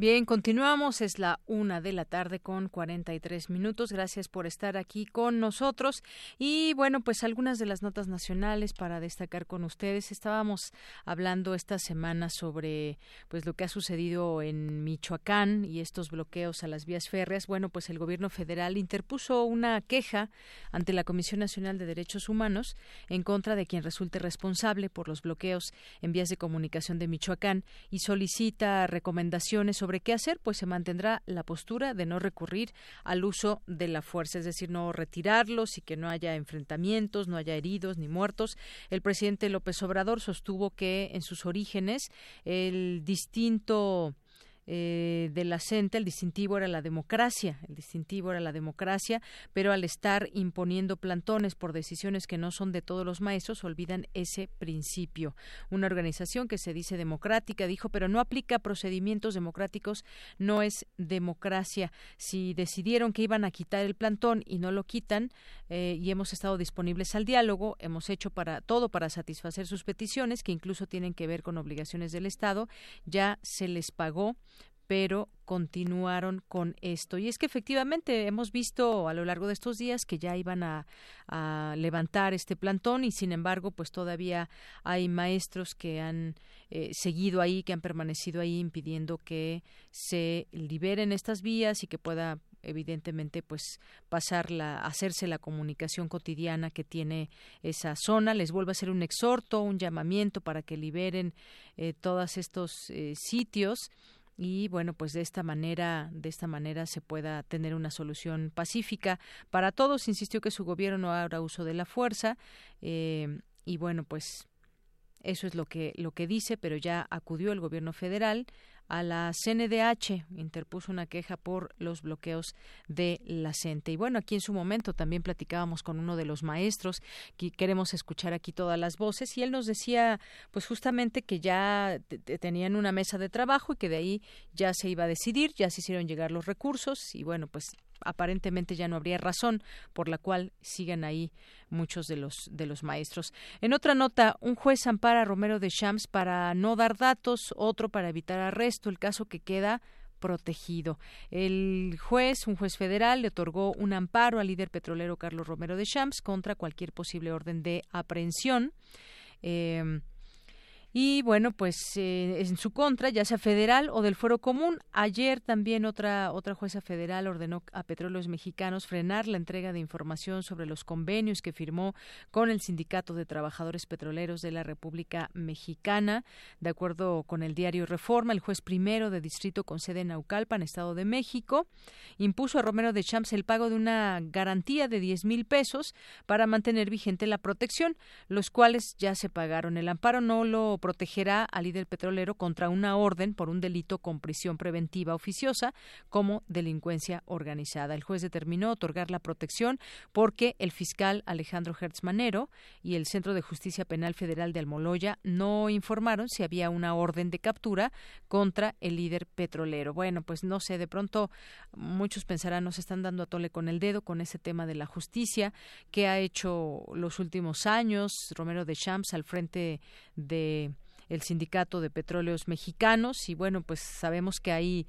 Bien, continuamos. Es la una de la tarde con 43 minutos. Gracias por estar aquí con nosotros. Y bueno, pues algunas de las notas nacionales para destacar con ustedes. Estábamos hablando esta semana sobre pues lo que ha sucedido en Michoacán y estos bloqueos a las vías férreas. Bueno, pues el gobierno federal interpuso una queja ante la Comisión Nacional de Derechos Humanos en contra de quien resulte responsable por los bloqueos en vías de comunicación de Michoacán y solicita recomendaciones sobre sobre qué hacer, pues se mantendrá la postura de no recurrir al uso de la fuerza, es decir, no retirarlos y que no haya enfrentamientos, no haya heridos ni muertos. El presidente López Obrador sostuvo que en sus orígenes el distinto eh, de la el distintivo era la democracia, el distintivo era la democracia, pero al estar imponiendo plantones por decisiones que no son de todos los maestros, olvidan ese principio. Una organización que se dice democrática dijo, pero no aplica procedimientos democráticos, no es democracia. Si decidieron que iban a quitar el plantón y no lo quitan, eh, y hemos estado disponibles al diálogo, hemos hecho para todo para satisfacer sus peticiones, que incluso tienen que ver con obligaciones del Estado, ya se les pagó pero continuaron con esto. Y es que efectivamente hemos visto a lo largo de estos días que ya iban a, levantar este plantón y sin embargo pues todavía hay maestros que han eh, seguido ahí, que han permanecido ahí impidiendo que se liberen estas vías y que pueda evidentemente pues pasar la hacerse la comunicación cotidiana que tiene esa zona les vuelvo a hacer un exhorto un llamamiento para que liberen eh, todos estos eh, sitios y bueno pues de esta manera de esta manera se pueda tener una solución pacífica para todos. Insistió que su gobierno no hará uso de la fuerza eh, y bueno pues eso es lo que lo que dice pero ya acudió el gobierno federal a la CNDH, interpuso una queja por los bloqueos de la CENTE. Y bueno, aquí en su momento también platicábamos con uno de los maestros, que queremos escuchar aquí todas las voces, y él nos decía, pues justamente que ya tenían una mesa de trabajo y que de ahí ya se iba a decidir, ya se hicieron llegar los recursos, y bueno, pues aparentemente ya no habría razón por la cual sigan ahí muchos de los de los maestros. En otra nota, un juez ampara a Romero de Champs para no dar datos, otro para evitar arresto, el caso que queda protegido. El juez, un juez federal, le otorgó un amparo al líder petrolero Carlos Romero de Champs contra cualquier posible orden de aprehensión. Eh, y bueno, pues eh, en su contra, ya sea federal o del fuero común. Ayer también otra otra jueza federal ordenó a Petróleos Mexicanos frenar la entrega de información sobre los convenios que firmó con el Sindicato de Trabajadores Petroleros de la República Mexicana. De acuerdo con el diario Reforma, el juez primero de distrito con sede en Naucalpan, Estado de México, impuso a Romero de Champs el pago de una garantía de 10 mil pesos para mantener vigente la protección, los cuales ya se pagaron. El amparo no lo protegerá al líder petrolero contra una orden por un delito con prisión preventiva oficiosa como delincuencia organizada. El juez determinó otorgar la protección porque el fiscal Alejandro Hertz Manero y el Centro de Justicia Penal Federal de Almoloya no informaron si había una orden de captura contra el líder petrolero. Bueno, pues no sé, de pronto muchos pensarán nos están dando a tole con el dedo con ese tema de la justicia que ha hecho los últimos años Romero de Champs al frente de el Sindicato de Petróleos Mexicanos y bueno, pues sabemos que hay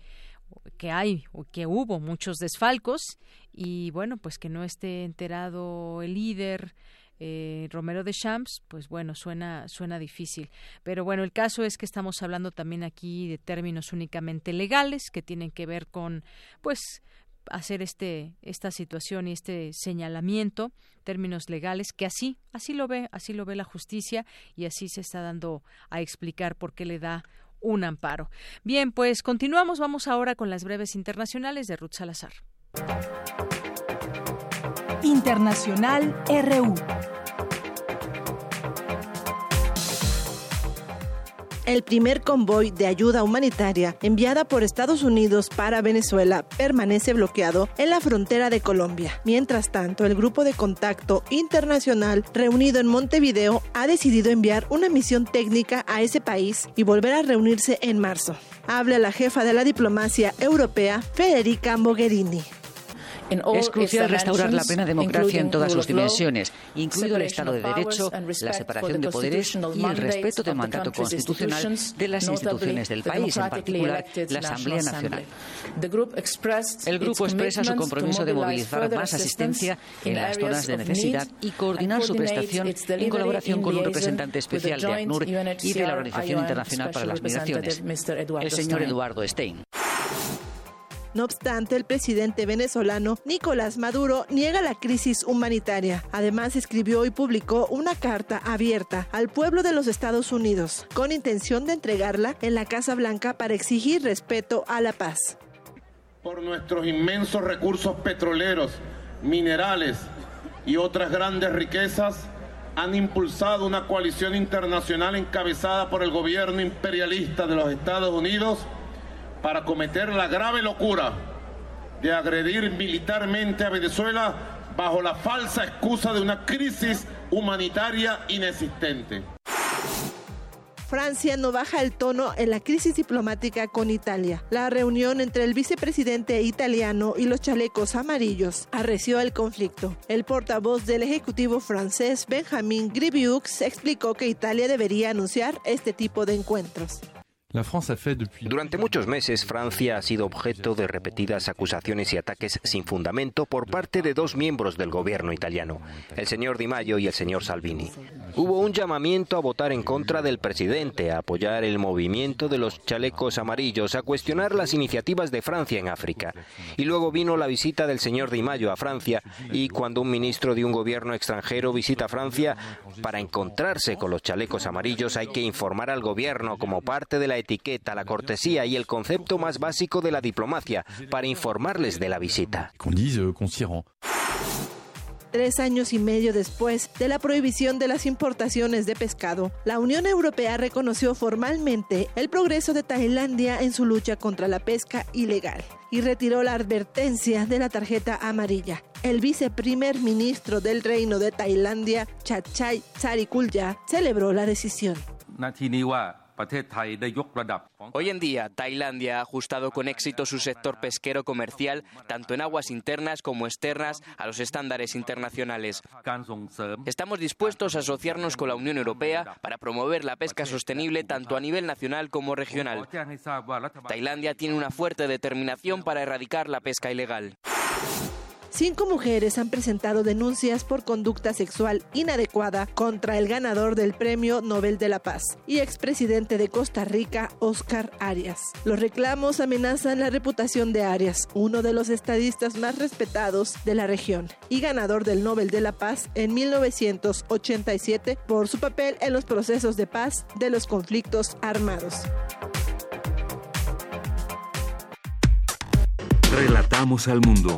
que hay o que hubo muchos desfalcos y bueno, pues que no esté enterado el líder eh, Romero de Champs, pues bueno, suena, suena difícil. Pero bueno, el caso es que estamos hablando también aquí de términos únicamente legales que tienen que ver con, pues, hacer este esta situación y este señalamiento términos legales que así así lo ve así lo ve la justicia y así se está dando a explicar por qué le da un amparo. Bien, pues continuamos, vamos ahora con las breves internacionales de Ruth Salazar. Internacional RU. El primer convoy de ayuda humanitaria enviada por Estados Unidos para Venezuela permanece bloqueado en la frontera de Colombia. Mientras tanto, el grupo de contacto internacional reunido en Montevideo ha decidido enviar una misión técnica a ese país y volver a reunirse en marzo. Habla la jefa de la diplomacia europea, Federica Mogherini. Es crucial restaurar la plena democracia en todas sus dimensiones, incluido el Estado de Derecho, la separación de poderes y el respeto del mandato constitucional de las instituciones del país, en particular la Asamblea Nacional. El grupo expresa su compromiso de movilizar más asistencia en las zonas de necesidad y coordinar su prestación en colaboración con un representante especial de ACNUR y de la Organización Internacional para las Migraciones, el señor Eduardo Stein. No obstante, el presidente venezolano Nicolás Maduro niega la crisis humanitaria. Además, escribió y publicó una carta abierta al pueblo de los Estados Unidos con intención de entregarla en la Casa Blanca para exigir respeto a la paz. Por nuestros inmensos recursos petroleros, minerales y otras grandes riquezas, han impulsado una coalición internacional encabezada por el gobierno imperialista de los Estados Unidos para cometer la grave locura de agredir militarmente a Venezuela bajo la falsa excusa de una crisis humanitaria inexistente. Francia no baja el tono en la crisis diplomática con Italia. La reunión entre el vicepresidente italiano y los chalecos amarillos arreció el conflicto. El portavoz del Ejecutivo francés, Benjamin Grivieux, explicó que Italia debería anunciar este tipo de encuentros. Durante muchos meses, Francia ha sido objeto de repetidas acusaciones y ataques sin fundamento por parte de dos miembros del gobierno italiano, el señor Di Maio y el señor Salvini. Hubo un llamamiento a votar en contra del presidente, a apoyar el movimiento de los chalecos amarillos, a cuestionar las iniciativas de Francia en África. Y luego vino la visita del señor Di Maio a Francia y cuando un ministro de un gobierno extranjero visita Francia, para encontrarse con los chalecos amarillos hay que informar al gobierno como parte de la etiqueta, la cortesía y el concepto más básico de la diplomacia para informarles de la visita. Euh, Tres años y medio después de la prohibición de las importaciones de pescado, la Unión Europea reconoció formalmente el progreso de Tailandia en su lucha contra la pesca ilegal y retiró la advertencia de la tarjeta amarilla. El viceprimer ministro del Reino de Tailandia, Chachai Sarikulya, celebró la decisión. Hoy en día, Tailandia ha ajustado con éxito su sector pesquero comercial, tanto en aguas internas como externas, a los estándares internacionales. Estamos dispuestos a asociarnos con la Unión Europea para promover la pesca sostenible tanto a nivel nacional como regional. Tailandia tiene una fuerte determinación para erradicar la pesca ilegal. Cinco mujeres han presentado denuncias por conducta sexual inadecuada contra el ganador del Premio Nobel de la Paz y expresidente de Costa Rica, Oscar Arias. Los reclamos amenazan la reputación de Arias, uno de los estadistas más respetados de la región y ganador del Nobel de la Paz en 1987 por su papel en los procesos de paz de los conflictos armados. Relatamos al mundo.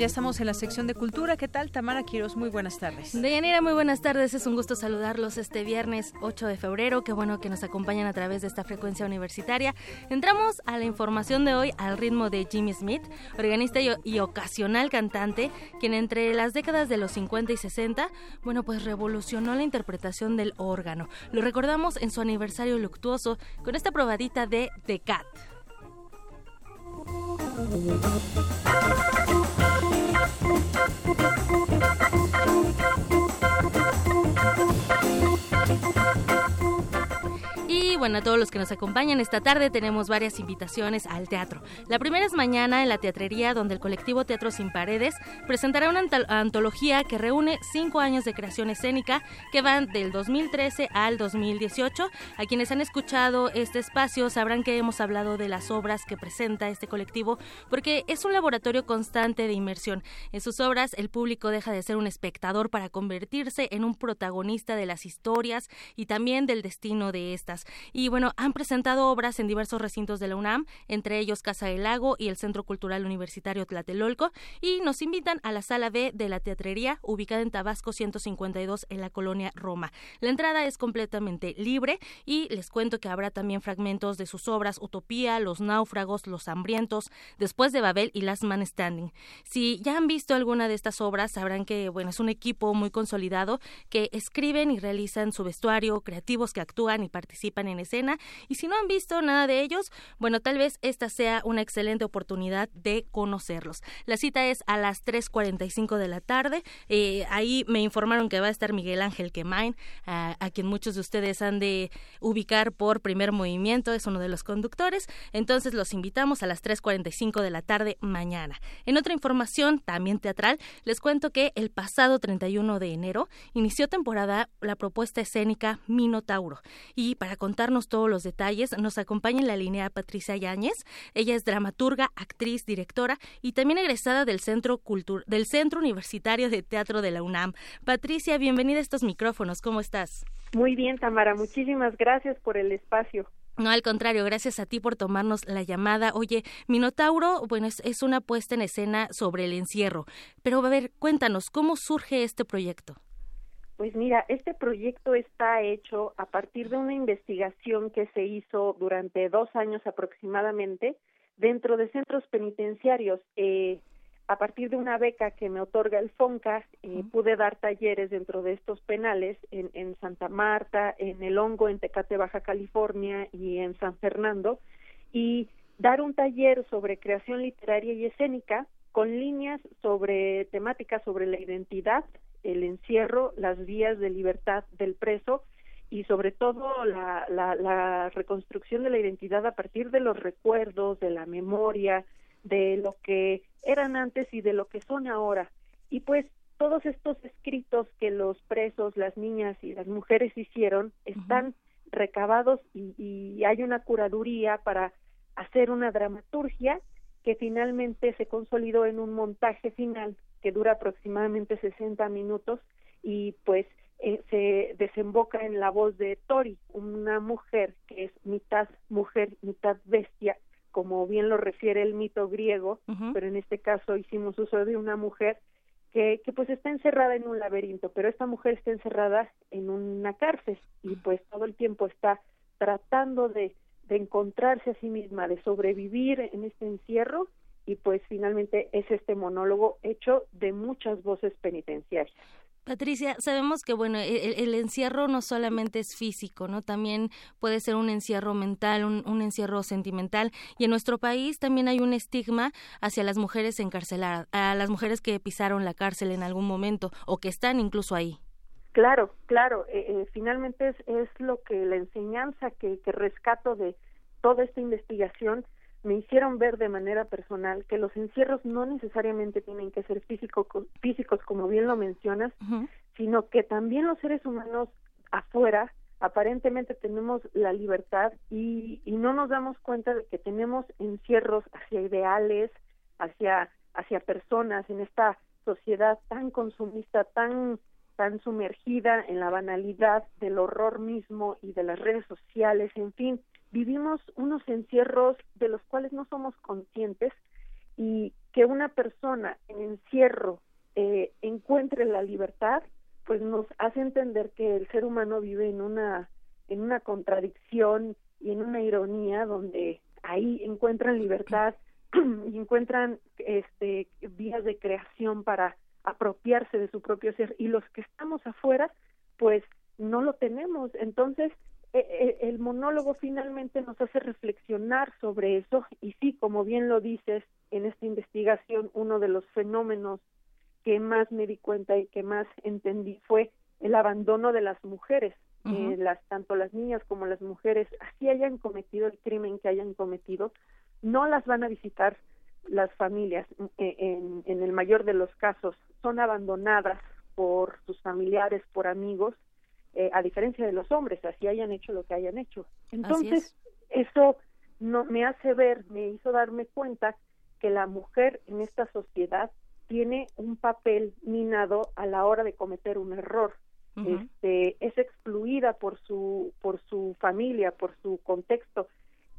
Ya estamos en la sección de cultura. ¿Qué tal, Tamara Quiros? Muy buenas tardes. Deyanira, muy buenas tardes. Es un gusto saludarlos este viernes 8 de febrero. Qué bueno que nos acompañan a través de esta frecuencia universitaria. Entramos a la información de hoy al ritmo de Jimmy Smith, organista y, ocasional cantante, quien entre las décadas de los 50 y 60, bueno, pues revolucionó la interpretación del órgano. Lo recordamos en su aniversario luctuoso con esta probadita de The Cat. Thank you. Y bueno, a todos los que nos acompañan esta tarde tenemos varias invitaciones al teatro. La primera es mañana en la teatrería donde el colectivo Teatro Sin Paredes presentará una antología que reúne cinco años de creación escénica que van del 2013 al 2018. A quienes han escuchado este espacio sabrán que hemos hablado de las obras que presenta este colectivo porque es un laboratorio constante de inmersión. En sus obras el público deja de ser un espectador para convertirse en un protagonista de las historias y también del destino de estas. Y bueno, han presentado obras en diversos recintos de la UNAM, entre ellos Casa del Lago y el Centro Cultural Universitario Tlatelolco, y nos invitan a la sala B de la teatrería, ubicada en Tabasco 152 en la colonia Roma. La entrada es completamente libre y les cuento que habrá también fragmentos de sus obras Utopía, Los Náufragos, Los Hambrientos, Después de Babel y Last Man Standing. Si ya han visto alguna de estas obras, sabrán que bueno, es un equipo muy consolidado que escriben y realizan su vestuario, creativos que actúan y participan escena y si no han visto nada de ellos, bueno, tal vez esta sea una excelente oportunidad de conocerlos. La cita es a las 3.45 de la tarde. Eh, ahí me informaron que va a estar Miguel Ángel Quemain, a, a quien muchos de ustedes han de ubicar por primer movimiento, es uno de los conductores. Entonces los invitamos a las 3.45 de la tarde mañana. En otra información, también teatral, les cuento que el pasado 31 de enero inició temporada la propuesta escénica Minotauro. Y para contarnos todos los detalles, nos acompaña en la línea Patricia Yáñez. Ella es dramaturga, actriz, directora y también egresada del Centro, Cultur del Centro Universitario de Teatro de la UNAM. Patricia, bienvenida a estos micrófonos. ¿Cómo estás? Muy bien, Tamara. Muchísimas gracias por el espacio. No, al contrario, gracias a ti por tomarnos la llamada. Oye, Minotauro, bueno, es, es, una puesta en escena sobre el encierro. Pero, a ver, cuéntanos, ¿cómo surge este proyecto? Pues mira, este proyecto está hecho a partir de una investigación que se hizo durante dos años aproximadamente dentro de centros penitenciarios. Eh, a partir de una beca que me otorga el FONCA, eh, pude dar talleres dentro de estos penales en, en, Santa Marta, en El Hongo, en Tecate, Baja California y en San Fernando, y dar un taller sobre creación literaria y escénica con líneas sobre temáticas sobre la identidad, el encierro, las vías de libertad del preso y sobre todo la, la, la reconstrucción de la identidad a partir de los recuerdos, de la memoria, de lo que eran antes y de lo que son ahora. Y pues todos estos escritos que los presos, las niñas y las mujeres hicieron están recabados y, y, hay una curaduría para hacer una dramaturgia que finalmente se consolidó en un montaje final que dura aproximadamente 60 minutos y pues eh, se desemboca en la voz de Tori, una mujer que es mitad mujer, mitad bestia, como bien lo refiere el mito griego, pero en este caso hicimos uso de una mujer que, que pues está encerrada en un laberinto, pero esta mujer está encerrada en una cárcel y pues todo el tiempo está tratando de, de encontrarse a sí misma, de sobrevivir en este encierro y pues finalmente es este monólogo hecho de muchas voces penitenciarias. Patricia, sabemos que bueno, e-, el, encierro no solamente es físico, ¿no? También puede ser un encierro mental, un, encierro sentimental. Y en nuestro país también hay un estigma hacia las mujeres encarceladas, a las mujeres que pisaron la cárcel en algún momento o que están incluso ahí. Claro, claro. Eh, eh, finalmente es, es lo que la enseñanza que, que rescato de toda esta investigación me hicieron ver de manera personal que los encierros no necesariamente tienen que ser físico, físicos, como bien lo mencionas, sino que también los seres humanos afuera aparentemente tenemos la libertad y, y no nos damos cuenta de que tenemos encierros hacia ideales, hacia, hacia personas en esta sociedad tan consumista, tan tan sumergida en la banalidad del horror mismo y de las redes sociales, en fin, vivimos unos encierros de los cuales no somos conscientes y que una persona en encierro eh, encuentre la libertad, pues nos hace entender que el ser humano vive en una en una contradicción y en una ironía donde ahí encuentran libertad y encuentran este vías de creación para apropiarse de su propio ser. Y los que estamos afuera pues no lo tenemos. Entonces el monólogo finalmente nos hace reflexionar sobre eso y sí, como bien lo dices, en esta investigación uno de los fenómenos que más me di cuenta y que más entendí fue el abandono de las mujeres, eh, las tanto las niñas como las mujeres, así hayan cometido el crimen que hayan cometido, no las van a visitar las familias eh, en, en el mayor de los casos, son abandonadas por sus familiares, por amigos, eh, a diferencia de los hombres, así hayan hecho lo que hayan hecho. Entonces, eso no me hace ver, me hizo darme cuenta que la mujer en esta sociedad tiene un papel minado a la hora de cometer un error. este, es excluida por su por su familia, por su contexto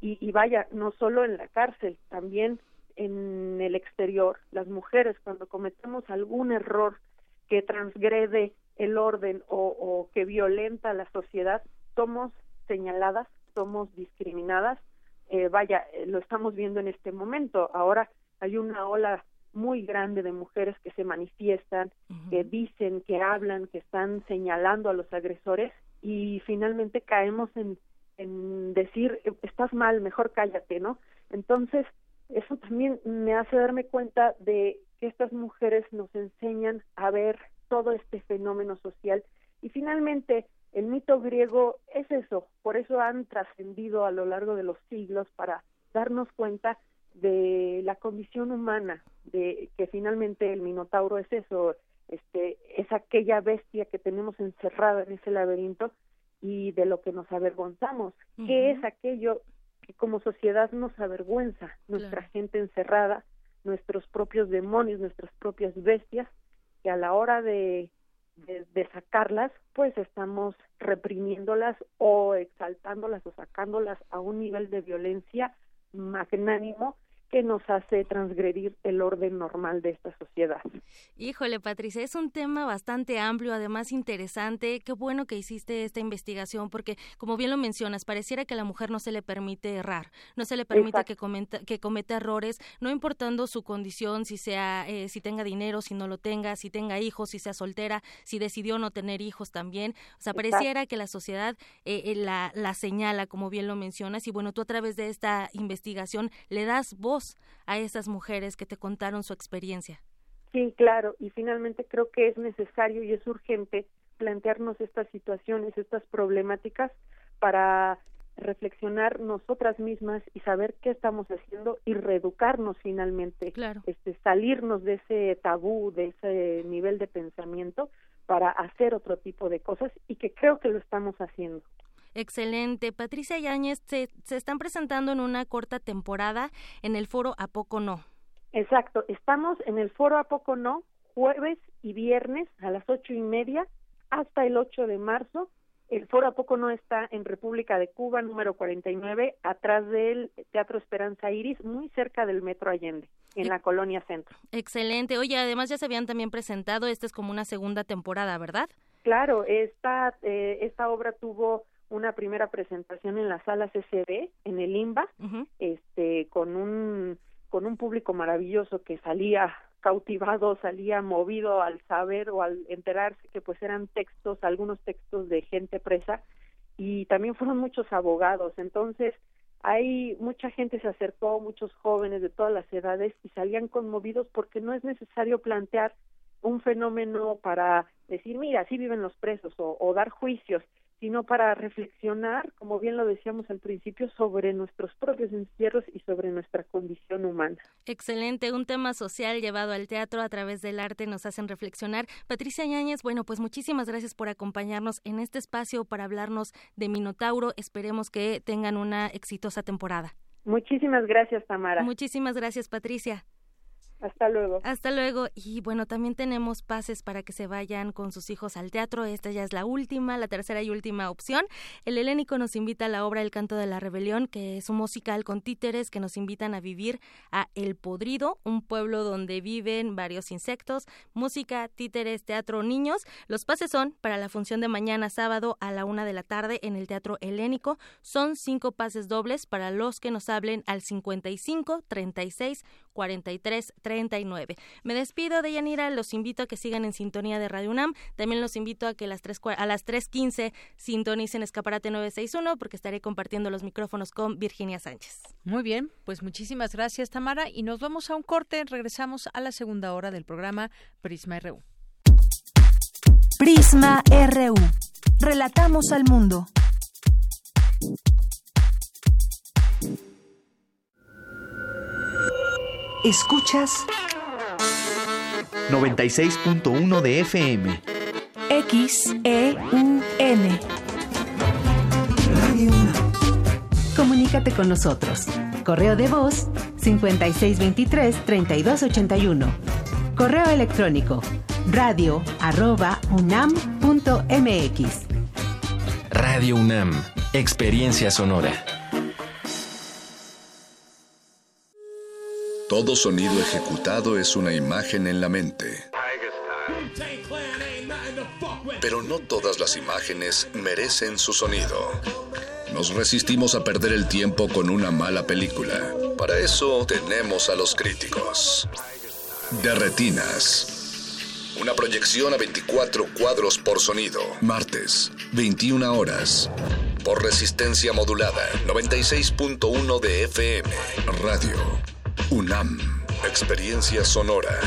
y, y vaya, no solo en la cárcel, también en el exterior. Las mujeres cuando cometemos algún error que transgrede el orden o, que violenta la sociedad, somos señaladas, somos discriminadas. Eh, vaya, eh, lo estamos viendo en este momento. Ahora hay una ola muy grande de mujeres que se manifiestan, que dicen, que hablan, que están señalando a los agresores y finalmente caemos en, en decir, estás mal, mejor cállate, ¿no? Entonces, eso también me hace darme cuenta de que estas mujeres nos enseñan a ver todo este fenómeno social. Y finalmente, el mito griego es eso, por eso han trascendido a lo largo de los siglos para darnos cuenta de la condición humana, de que finalmente el minotauro es eso, este, es aquella bestia que tenemos encerrada en ese laberinto y de lo que nos avergonzamos, ¿qué es aquello que como sociedad nos avergüenza, nuestra gente encerrada, nuestros propios demonios, nuestras propias bestias, que a la hora de, de, sacarlas, pues estamos reprimiéndolas o exaltándolas o sacándolas a un nivel de violencia magnánimo que nos hace transgredir el orden normal de esta sociedad. Híjole, Patricia, es un tema bastante amplio, además interesante. Qué bueno que hiciste esta investigación, porque como bien lo mencionas, pareciera que a la mujer no se le permite errar, no se le permite que cometa, que cometa errores, no importando su condición, si sea, eh, si tenga dinero, si no lo tenga, si tenga hijos, si sea soltera, si decidió no tener hijos también. O sea, pareciera que la sociedad eh, eh, la, la señala, como bien lo mencionas, y bueno, tú a través de esta investigación le das voz a esas mujeres que te contaron su experiencia. Sí, claro, y finalmente creo que es necesario y es urgente plantearnos estas situaciones, estas problemáticas para reflexionar nosotras mismas y saber qué estamos haciendo y reeducarnos finalmente, claro. este, salirnos de ese tabú, de ese nivel de pensamiento para hacer otro tipo de cosas y que creo que lo estamos haciendo. Excelente. Patricia Yáñez, se, se están presentando en una corta temporada en el foro A Poco No. Exacto, estamos en el foro A Poco No, jueves y viernes a las ocho y media hasta el 8 de marzo. El foro A Poco No está en República de Cuba, número 49, atrás del Teatro Esperanza Iris, muy cerca del Metro Allende en la colonia centro. Excelente. Oye, además ya se habían también presentado, esta es como una segunda temporada, ¿verdad? Claro, esta, eh, esta obra tuvo una primera presentación en la sala CCB, en el IMBA, este, con un, con un público maravilloso que salía cautivado, salía movido al saber o al enterarse que pues eran textos, algunos textos de gente presa y también fueron muchos abogados. Entonces, hay mucha gente se acercó, muchos jóvenes de todas las edades y salían conmovidos porque no es necesario plantear un fenómeno para decir, mira, así viven los presos o, o dar juicios, sino para reflexionar, como bien lo decíamos al principio, sobre nuestros propios encierros y sobre nuestra condición humana. Excelente, un tema social llevado al teatro a través del arte nos hacen reflexionar. Patricia Ñáñez, bueno, pues muchísimas gracias por acompañarnos en este espacio para hablarnos de Minotauro. Esperemos que tengan una exitosa temporada. Muchísimas gracias, Tamara. Muchísimas gracias, Patricia. Hasta luego. Hasta luego. Y bueno, también tenemos pases para que se vayan con sus hijos al teatro. Esta ya es la última, la tercera y última opción. El Helénico nos invita a la obra El Canto de la Rebelión, que es un musical con títeres que nos invitan a vivir a El Podrido, un pueblo donde viven varios insectos, música, títeres, teatro, niños. Los pases son para la función de mañana sábado a la una de la tarde en el Teatro Helénico. Son cinco pases dobles para los que nos hablen al 55 36 43 39. Me despido de Yanira, los invito a que sigan en sintonía de Radio UNAM. También los invito a que las 3, a las 3.15 sintonicen Escaparate 961 porque estaré compartiendo los micrófonos con Virginia Sánchez. Muy bien, pues muchísimas gracias Tamara y nos vamos a un corte. Regresamos a la segunda hora del programa Prisma RU. Prisma RU. Relatamos al mundo. Escuchas 96.1 de FM. XEUN. Comunícate con nosotros. Correo de voz 5623-3281. Correo electrónico radio arroba unam.mx. Radio UNAM. Experiencia sonora. Todo sonido ejecutado es una imagen en la mente. Pero no todas las imágenes merecen su sonido. Nos resistimos a perder el tiempo con una mala película. Para eso tenemos a los críticos. De Retinas. Una proyección a 24 cuadros por sonido. Martes, 21 horas. Por resistencia modulada, 96.1 de FM. Radio. UNAM. Experiencia sonora.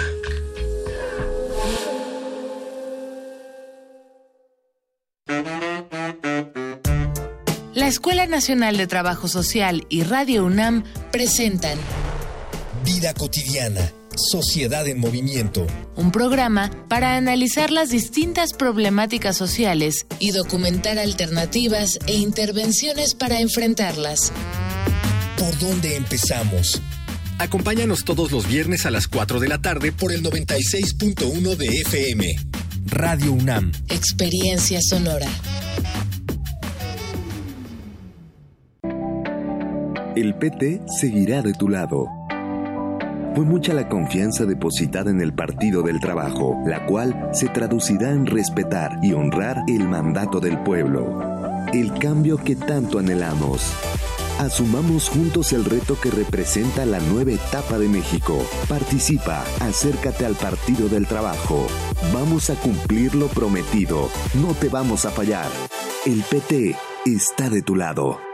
La Escuela Nacional de Trabajo Social y Radio UNAM presentan Vida cotidiana, Sociedad en Movimiento. Un programa para analizar las distintas problemáticas sociales y documentar alternativas e intervenciones para enfrentarlas. ¿Por dónde empezamos? Acompáñanos todos los viernes a las 4 de la tarde por el 96.1 de FM. Radio UNAM. Experiencia sonora. El PT seguirá de tu lado. Fue mucha la confianza depositada en el Partido del Trabajo, la cual se traducirá en respetar y honrar el mandato del pueblo. El cambio que tanto anhelamos. Asumamos juntos el reto que representa la nueva etapa de México. Participa, acércate al Partido del Trabajo. Vamos a cumplir lo prometido. No te vamos a fallar. El PT está de tu lado.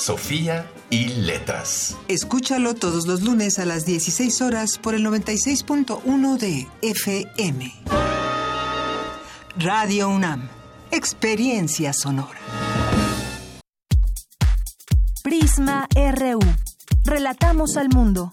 Sofía y letras. Escúchalo todos los lunes a las 16 horas por el 96.1 de FM. Radio UNAM. Experiencia sonora. Prisma RU. Relatamos al mundo.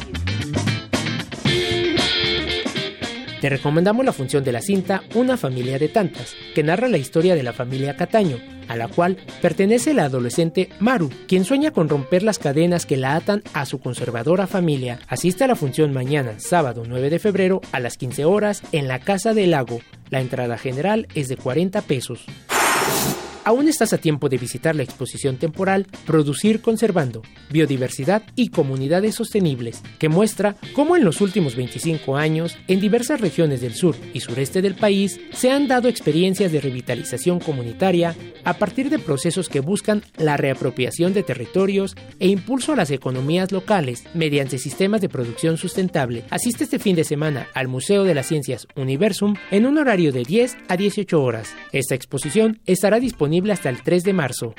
Te recomendamos la función de la cinta Una familia de tantas, que narra la historia de la familia Cataño, a la cual pertenece la adolescente Maru, quien sueña con romper las cadenas que la atan a su conservadora familia. Asiste a la función mañana, sábado 9 de febrero, a las 15 horas, en la Casa del Lago. La entrada general es de 40 pesos. Aún estás a tiempo de visitar la exposición temporal Producir Conservando, Biodiversidad y Comunidades Sostenibles, que muestra cómo en los últimos 25 años, en diversas regiones del sur y sureste del país, se han dado experiencias de revitalización comunitaria a partir de procesos que buscan la reapropiación de territorios e impulso a las economías locales mediante sistemas de producción sustentable. Asiste este fin de semana al Museo de las Ciencias Universum en un horario de 10 a 18 horas. Esta exposición estará disponible hasta el 3 de marzo.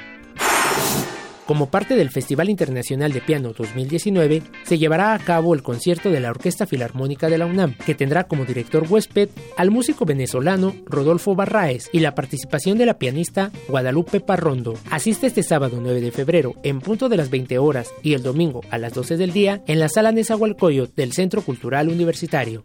Como parte del Festival Internacional de Piano 2019, se llevará a cabo el concierto de la Orquesta Filarmónica de la UNAM, que tendrá como director huésped al músico venezolano Rodolfo Barraes y la participación de la pianista Guadalupe Parrondo. Asiste este sábado 9 de febrero en punto de las 20 horas y el domingo a las 12 del día en la sala Nezahualcóyotl del Centro Cultural Universitario.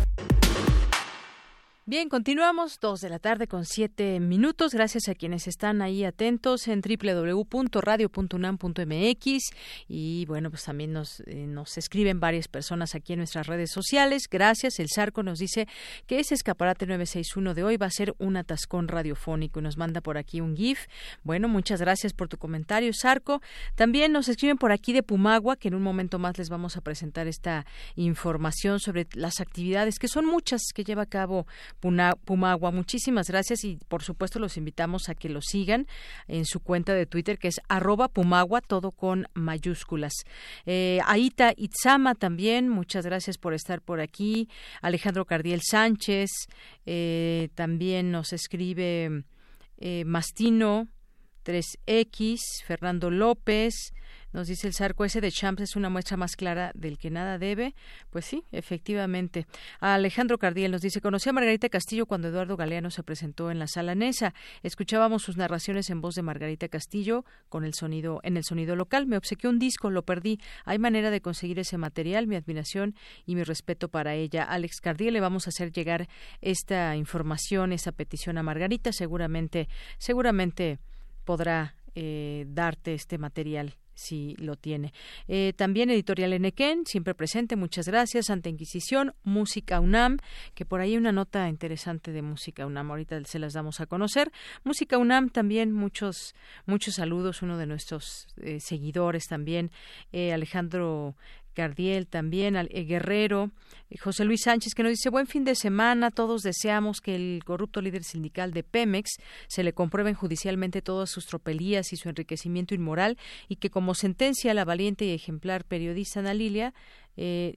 Bien, continuamos, dos de la tarde con siete minutos. Gracias a quienes están ahí atentos en www.radio.unam.mx y bueno, pues también nos, eh, nos escriben varias personas aquí en nuestras redes sociales. Gracias. El Sarco nos dice que ese escaparate 961 de hoy va a ser un atascón radiofónico y nos manda por aquí un GIF. Bueno, muchas gracias por tu comentario, Sarco. También nos escriben por aquí de Pumagua, que en un momento más les vamos a presentar esta información sobre las actividades, que son muchas que lleva a cabo Pumagua. Muchísimas gracias y por supuesto los invitamos a que lo sigan en su cuenta de Twitter que es arroba Pumagua, todo con mayúsculas. Eh, Aita Itzama también, muchas gracias por estar por aquí. Alejandro Cardiel Sánchez, eh, también nos escribe eh, Mastino, 3X, Fernando López, nos dice el Sarco, ese de Champs es una muestra más clara del que nada debe. Pues sí, efectivamente. Alejandro Cardiel nos dice, conocí a Margarita Castillo cuando Eduardo Galeano se presentó en la sala Nesa. Escuchábamos sus narraciones en voz de Margarita Castillo con el sonido, en el sonido local. Me obsequió un disco, lo perdí. Hay manera de conseguir ese material, mi admiración y mi respeto para ella. Alex Cardiel, le vamos a hacer llegar esta información, esa petición a Margarita. Seguramente, seguramente podrá eh, darte este material si lo tiene. Eh, también Editorial Enequén, siempre presente, muchas gracias. Santa Inquisición, Música UNAM, que por ahí hay una nota interesante de Música UNAM, ahorita se las damos a conocer. Música UNAM también, muchos, muchos saludos, uno de nuestros eh, seguidores también, eh, Alejandro Cardiel también, al eh, Guerrero, eh, José Luis Sánchez, que nos dice buen fin de semana, todos deseamos que el corrupto líder sindical de Pemex se le comprueben judicialmente todas sus tropelías y su enriquecimiento inmoral y que como sentencia la valiente y ejemplar periodista Ana Lilia eh,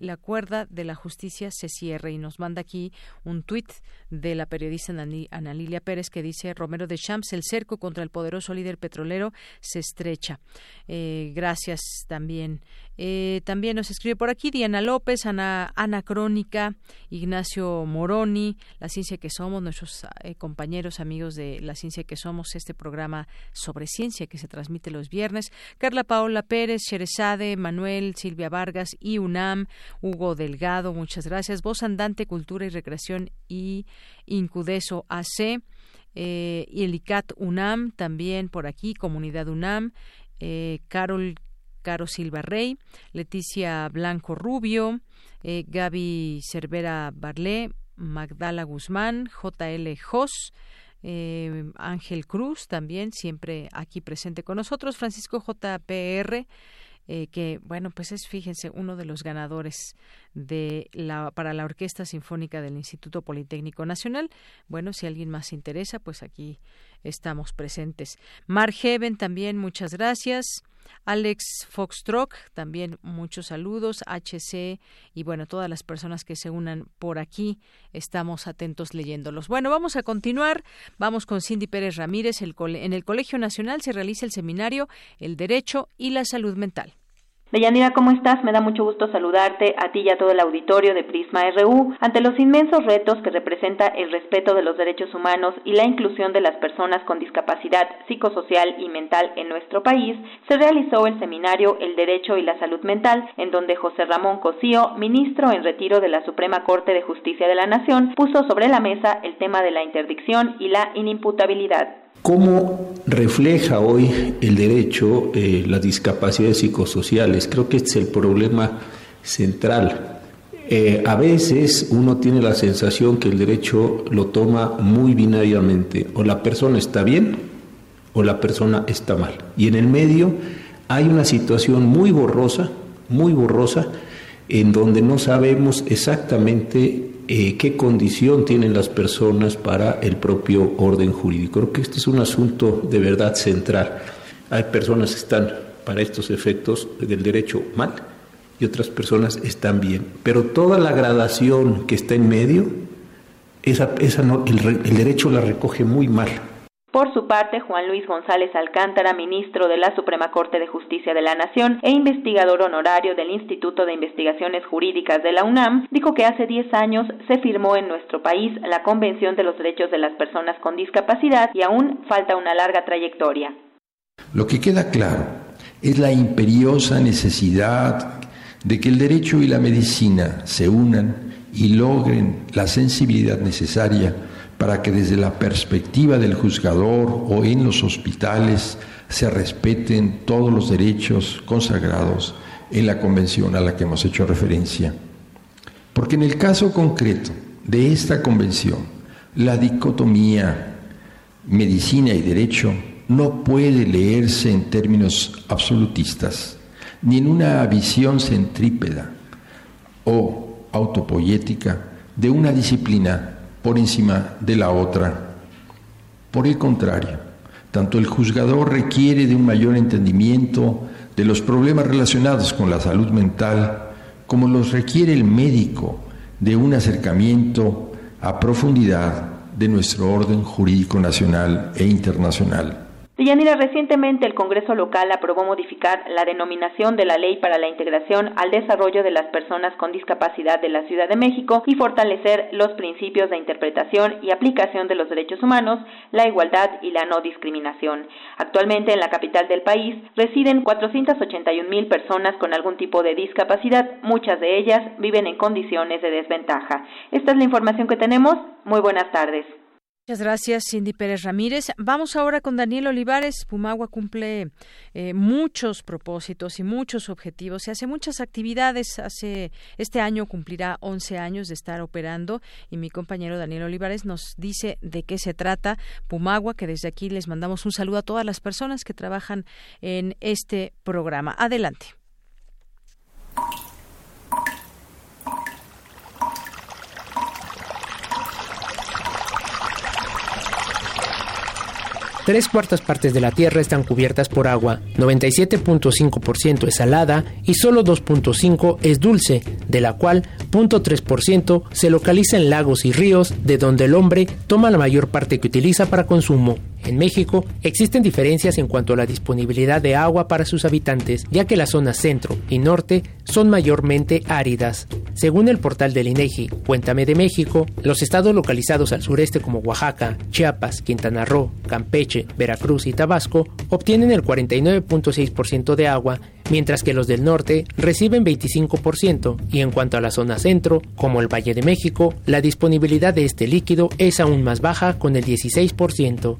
la cuerda de la justicia se cierre. Y nos manda aquí un tuit de la periodista Ana Lilia Pérez que dice Romero de Champs, el cerco contra el poderoso líder petrolero se estrecha. Eh, gracias también. Eh, también nos escribe por aquí Diana López, Ana, Ana Crónica, Ignacio Moroni, La Ciencia que Somos, nuestros compañeros, amigos de La Ciencia que Somos, este programa sobre ciencia que se transmite los viernes. Carla Paola Pérez, Sherezade, Manuel, Silvia Vargas, y UNAM, Hugo Delgado, muchas gracias. Voz Andante, Cultura y Recreación y Incudeso AC. Eh, y el ICAT UNAM, también por aquí, Comunidad UNAM, eh, Carol Caro Silva Rey, Leticia Blanco Rubio, eh, Gaby Cervera Barlé, Magdala Guzmán, JL Jos, Ángel Cruz también, siempre aquí presente con nosotros, Francisco JPR, eh, que bueno pues es fíjense uno de los ganadores de la para la orquesta sinfónica del Instituto Politécnico Nacional. Bueno si alguien más interesa pues aquí estamos presentes. Mar Heaven también muchas gracias. Alex Foxtrock, también muchos saludos, HC y bueno, todas las personas que se unan por aquí, estamos atentos leyéndolos. Bueno, vamos a continuar, vamos con Cindy Pérez Ramírez, en el Colegio Nacional se realiza el seminario El Derecho y la Salud Mental. Deyanira, ¿cómo estás? Me da mucho gusto saludarte a ti y a todo el auditorio de Prisma RU. Ante los inmensos retos que representa el respeto de los derechos humanos y la inclusión de las personas con discapacidad psicosocial y mental en nuestro país, se realizó el seminario El Derecho y la Salud Mental, en donde José Ramón Cosío, ministro en retiro de la Suprema Corte de Justicia de la Nación, puso sobre la mesa el tema de la interdicción y la inimputabilidad. ¿Cómo refleja hoy el derecho eh, las discapacidades psicosociales? Creo que este es el problema central. Eh, a veces uno tiene la sensación que el derecho lo toma muy binariamente, o la persona está bien o la persona está mal. Y en el medio hay una situación muy borrosa, muy borrosa, en donde no sabemos exactamente eh, qué condición tienen las personas para el propio orden jurídico. Creo que este es un asunto de verdad central. Hay personas que están para estos efectos del derecho mal y otras personas están bien. Pero toda la gradación que está en medio, esa, esa no, el derecho la recoge muy mal. Por su parte, Juan Luis González Alcántara, ministro de la Suprema Corte de Justicia de la Nación e investigador honorario del Instituto de Investigaciones Jurídicas de la UNAM, dijo que hace 10 años se firmó en nuestro país la Convención de los Derechos de las Personas con Discapacidad y aún falta una larga trayectoria. Lo que queda claro es la imperiosa necesidad de que el derecho y la medicina se unan y logren la sensibilidad necesaria para que desde la perspectiva del juzgador o en los hospitales se respeten todos los derechos consagrados en la convención a la que hemos hecho referencia. Porque en el caso concreto de esta convención, la dicotomía medicina y derecho no puede leerse en términos absolutistas, ni en una visión centrípeda o autopoyética de una disciplina por encima de la otra. Por el contrario, tanto el juzgador requiere de un mayor entendimiento de los problemas relacionados con la salud mental, como los requiere el médico de un acercamiento a profundidad de nuestro orden jurídico nacional e internacional. Deyanira, recientemente el Congreso local aprobó modificar la denominación de la Ley para la Integración al Desarrollo de las Personas con Discapacidad de la Ciudad de México y fortalecer los principios de interpretación y aplicación de los derechos humanos, la igualdad y la no discriminación. Actualmente en la capital del país residen 481 mil personas con algún tipo de discapacidad, muchas de ellas viven en condiciones de desventaja. Esta es la información que tenemos. Muy buenas tardes. Muchas gracias, Cindy Pérez Ramírez. Vamos ahora con Daniel Olivares. Pumagua cumple eh, muchos propósitos y muchos objetivos. Se hace muchas actividades. Hace este año cumplirá 11 años de estar operando y mi compañero Daniel Olivares nos dice de qué se trata Pumagua, que desde aquí les mandamos un saludo a todas las personas que trabajan en este programa. Adelante. Tres cuartas partes de la Tierra están cubiertas por agua, 97.5% es salada y solo 2.5% es dulce, de la cual 0.3% se localiza en lagos y ríos, de donde el hombre toma la mayor parte que utiliza para consumo. En México existen diferencias en cuanto a la disponibilidad de agua para sus habitantes, ya que las zonas centro y norte son mayormente áridas. Según el portal del INEGI, Cuéntame de México, los estados localizados al sureste como Oaxaca, Chiapas, Quintana Roo, Campeche, Veracruz y Tabasco obtienen el 49.6% de agua, mientras que los del norte reciben 25% y en cuanto a la zona centro, como el Valle de México, la disponibilidad de este líquido es aún más baja con el 16%.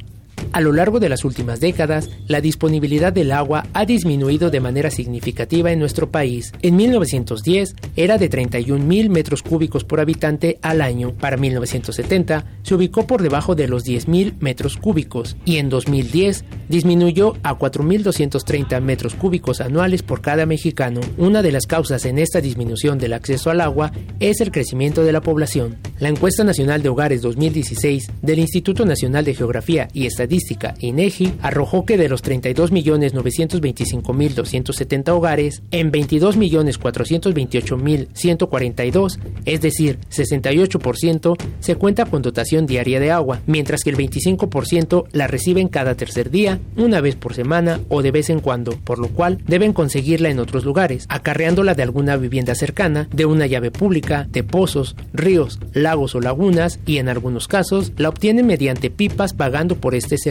A lo largo de las últimas décadas, la disponibilidad del agua ha disminuido de manera significativa en nuestro país. En 1910 era de 31 mil metros cúbicos por habitante al año. Para 1970 se ubicó por debajo de los 10 mil metros cúbicos y en 2010 disminuyó a 4.230 metros cúbicos anuales por cada mexicano. Una de las causas en esta disminución del acceso al agua es el crecimiento de la población. La encuesta nacional de hogares 2016 del Instituto Nacional de Geografía y Estadística estadística INEGI arrojó que de los 32.925.270 hogares, en 22.428.142, es decir, 68%, se cuenta con dotación diaria de agua, mientras que el 25% la reciben cada tercer día, una vez por semana o de vez en cuando, por lo cual deben conseguirla en otros lugares, acarreándola de alguna vivienda cercana, de una llave pública, de pozos, ríos, lagos o lagunas y en algunos casos la obtienen mediante pipas pagando por este servicio.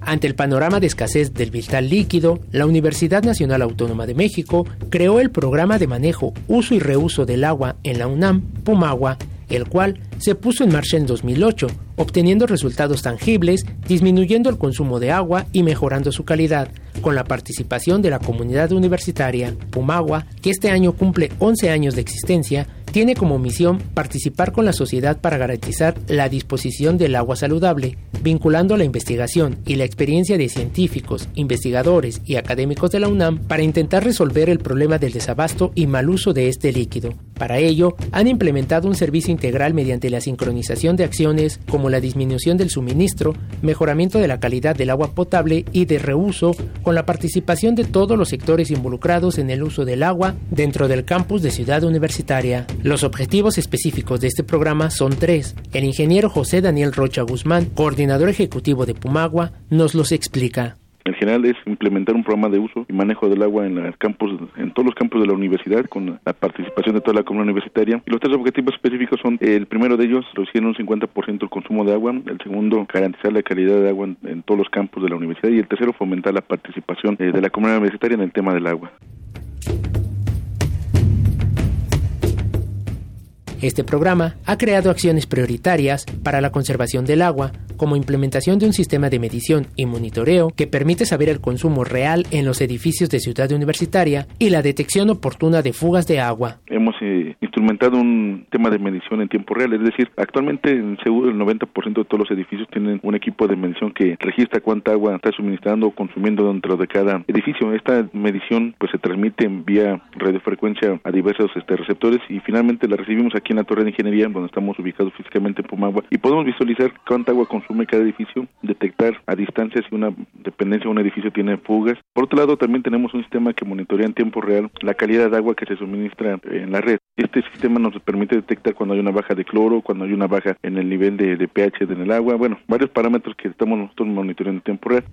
Ante el panorama de escasez del vital líquido, la Universidad Nacional Autónoma de México creó el programa de manejo, uso y reuso del agua en la UNAM, Pumagua, el cual se puso en marcha en 2008, obteniendo resultados tangibles, disminuyendo el consumo de agua y mejorando su calidad, con la participación de la comunidad universitaria. Pumagua, que este año cumple 11 años de existencia, tiene como misión participar con la sociedad para garantizar la disposición del agua saludable, vinculando la investigación y la experiencia de científicos, investigadores y académicos de la UNAM para intentar resolver el problema del desabasto y mal uso de este líquido. Para ello, han implementado un servicio integral mediante la sincronización de acciones como la disminución del suministro, mejoramiento de la calidad del agua potable y de reuso, con la participación de todos los sectores involucrados en el uso del agua dentro del campus de Ciudad Universitaria. Los objetivos específicos de este programa son tres. El ingeniero José Daniel Rocha Guzmán, coordinador ejecutivo de Pumagua, nos los explica. En general es implementar un programa de uso y manejo del agua en, los campos, en todos los campos de la universidad con la participación de toda la comunidad universitaria. Y los tres objetivos específicos son, el primero de ellos, reducir un 50% el consumo de agua, el segundo, garantizar la calidad de agua en, todos los campos de la universidad y el tercero, fomentar la participación eh, de la comunidad universitaria en el tema del agua. Este programa ha creado acciones prioritarias para la conservación del agua, como implementación de un sistema de medición y monitoreo que permite saber el consumo real en los edificios de Ciudad Universitaria y la detección oportuna de fugas de agua. Hemos eh, instrumentado un tema de medición en tiempo real, es decir, actualmente en seguro el 90% de todos los edificios tienen un equipo de medición que registra cuánta agua está suministrando o consumiendo dentro de cada edificio. Esta medición pues se transmite en vía radiofrecuencia a diversos este, receptores y finalmente la recibimos aquí en la Torre de Ingeniería, donde estamos ubicados físicamente en Pumagua, y podemos visualizar cuánta agua consume cada edificio, detectar a distancia si una dependencia de un edificio tiene fugas. Por otro lado, también tenemos un sistema que monitorea en tiempo real la calidad de agua que se suministra en la red. Este sistema nos permite detectar cuando hay una baja de cloro, cuando hay una baja en el nivel de, de pH en el agua, bueno, varios parámetros que estamos nosotros monitoreando en tiempo real.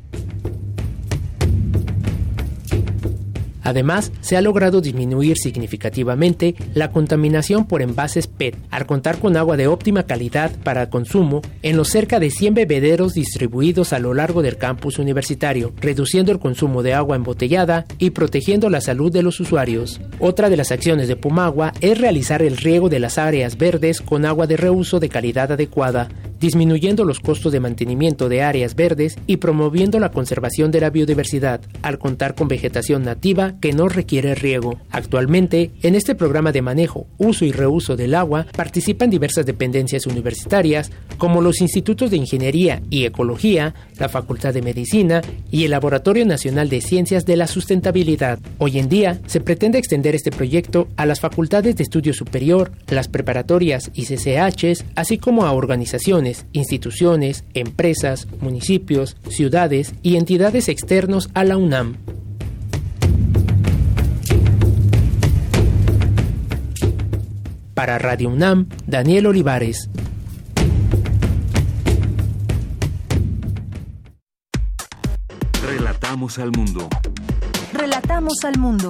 Además, se ha logrado disminuir significativamente la contaminación por envases PET al contar con agua de óptima calidad para consumo en los cerca de 100 bebederos distribuidos a lo largo del campus universitario, reduciendo el consumo de agua embotellada y protegiendo la salud de los usuarios. Otra de las acciones de Pumagua es realizar el riego de las áreas verdes con agua de reuso de calidad adecuada, disminuyendo los costos de mantenimiento de áreas verdes y promoviendo la conservación de la biodiversidad, al contar con vegetación nativa que no requiere riego. Actualmente, en este programa de manejo, uso y reuso del agua participan diversas dependencias universitarias, como los institutos de Ingeniería y Ecología, la Facultad de Medicina y el Laboratorio Nacional de Ciencias de la Sustentabilidad. Hoy en día, se pretende extender este proyecto a las facultades de estudio superior, las preparatorias y CCHs, así como a organizaciones, instituciones, empresas, municipios, ciudades y entidades externos a la UNAM. Para Radio UNAM, Daniel Olivares. Relatamos al mundo. Relatamos al mundo.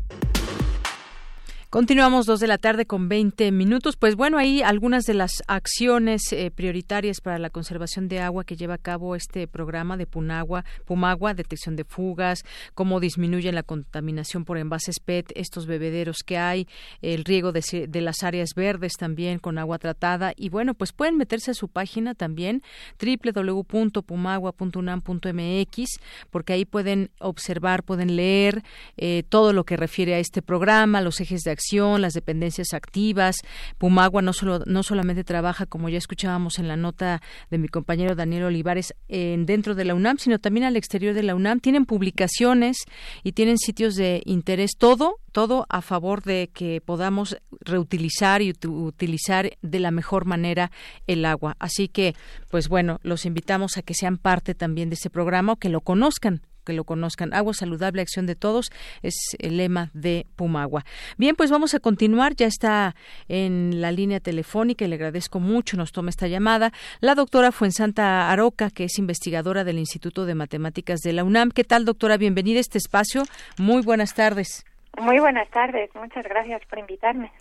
Continuamos dos de la tarde con 20 minutos. Pues bueno, ahí algunas de las acciones eh, prioritarias para la conservación de agua que lleva a cabo este programa de Punagua, Pumagua, detección de fugas, cómo disminuyen la contaminación por envases PET, estos bebederos que hay, el riego de, de las áreas verdes también con agua tratada. Y bueno, pues pueden meterse a su página también, www.pumagua.unam.mx, porque ahí pueden observar, pueden leer eh, todo lo que refiere a este programa, los ejes de acción las dependencias activas. Pumagua no, solo, no solamente trabaja, como ya escuchábamos en la nota de mi compañero Daniel Olivares, en, dentro de la UNAM, sino también al exterior de la UNAM. Tienen publicaciones y tienen sitios de interés, todo, todo a favor de que podamos reutilizar y utilizar de la mejor manera el agua. Así que, pues bueno, los invitamos a que sean parte también de este programa o que lo conozcan que lo conozcan. Agua saludable, acción de todos, es el lema de Pumagua. Bien, pues vamos a continuar. Ya está en la línea telefónica y le agradezco mucho, nos toma esta llamada, la doctora Fuensanta Aroca, que es investigadora del Instituto de Matemáticas de la UNAM. ¿Qué tal, doctora? Bienvenida a este espacio. Muy buenas tardes. Muy buenas tardes. Muchas gracias por invitarme.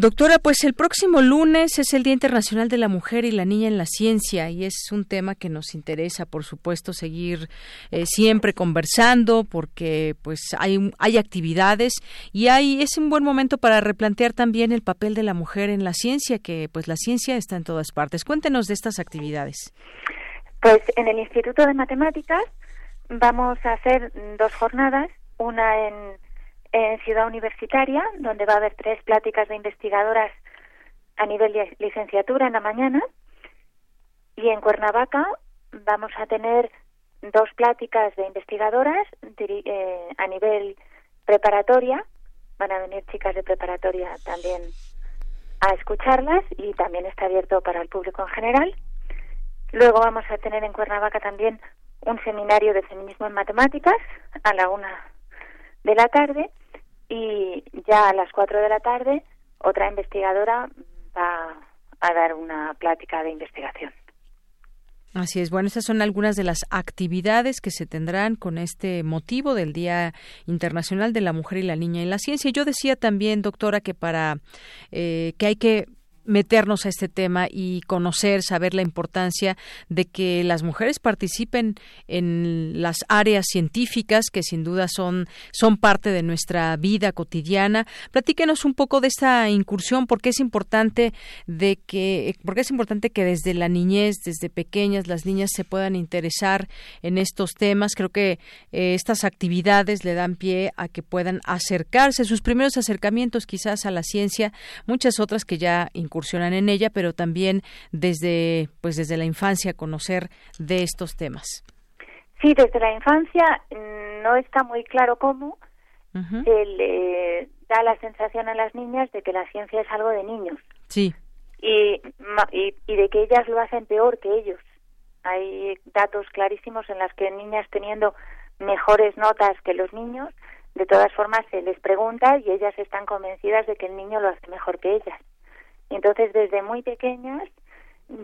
Doctora, pues el próximo lunes es el Día Internacional de la Mujer y la Niña en la Ciencia y es un tema que nos interesa, por supuesto, seguir eh, siempre conversando porque pues hay, hay actividades y hay es un buen momento para replantear también el papel de la mujer en la ciencia, que pues la ciencia está en todas partes. Cuéntenos de estas actividades. Pues en el Instituto de Matemáticas vamos a hacer dos jornadas, una en en Ciudad Universitaria, donde va a haber tres pláticas de investigadoras a nivel de licenciatura en la mañana. Y en Cuernavaca vamos a tener dos pláticas de investigadoras eh, a nivel preparatoria. Van a venir chicas de preparatoria también a escucharlas y también está abierto para el público en general. Luego vamos a tener en Cuernavaca también un seminario de feminismo en matemáticas a la una de la tarde y ya a las 4 de la tarde otra investigadora va a dar una plática de investigación. Así es. Bueno, estas son algunas de las actividades que se tendrán con este motivo del Día Internacional de la Mujer y la Niña en la Ciencia. Yo decía también, doctora, que para eh, que hay que meternos a este tema y conocer, saber la importancia de que las mujeres participen en las áreas científicas que sin duda son, son parte de nuestra vida cotidiana. Platíquenos un poco de esta incursión, porque es importante de que, porque es importante que desde la niñez, desde pequeñas, las niñas se puedan interesar en estos temas. Creo que eh, estas actividades le dan pie a que puedan acercarse, sus primeros acercamientos quizás a la ciencia, muchas otras que ya incursionan en ella, pero también desde, pues desde la infancia conocer de estos temas. Sí, desde la infancia mm, no está muy claro cómo se le da la sensación a las niñas de que la ciencia es algo de niños. Sí. Y, y, de que ellas lo hacen peor que ellos. Hay datos clarísimos en las que niñas teniendo mejores notas que los niños, de todas formas se les pregunta y ellas están convencidas de que el niño lo hace mejor que ellas. Entonces, desde muy pequeñas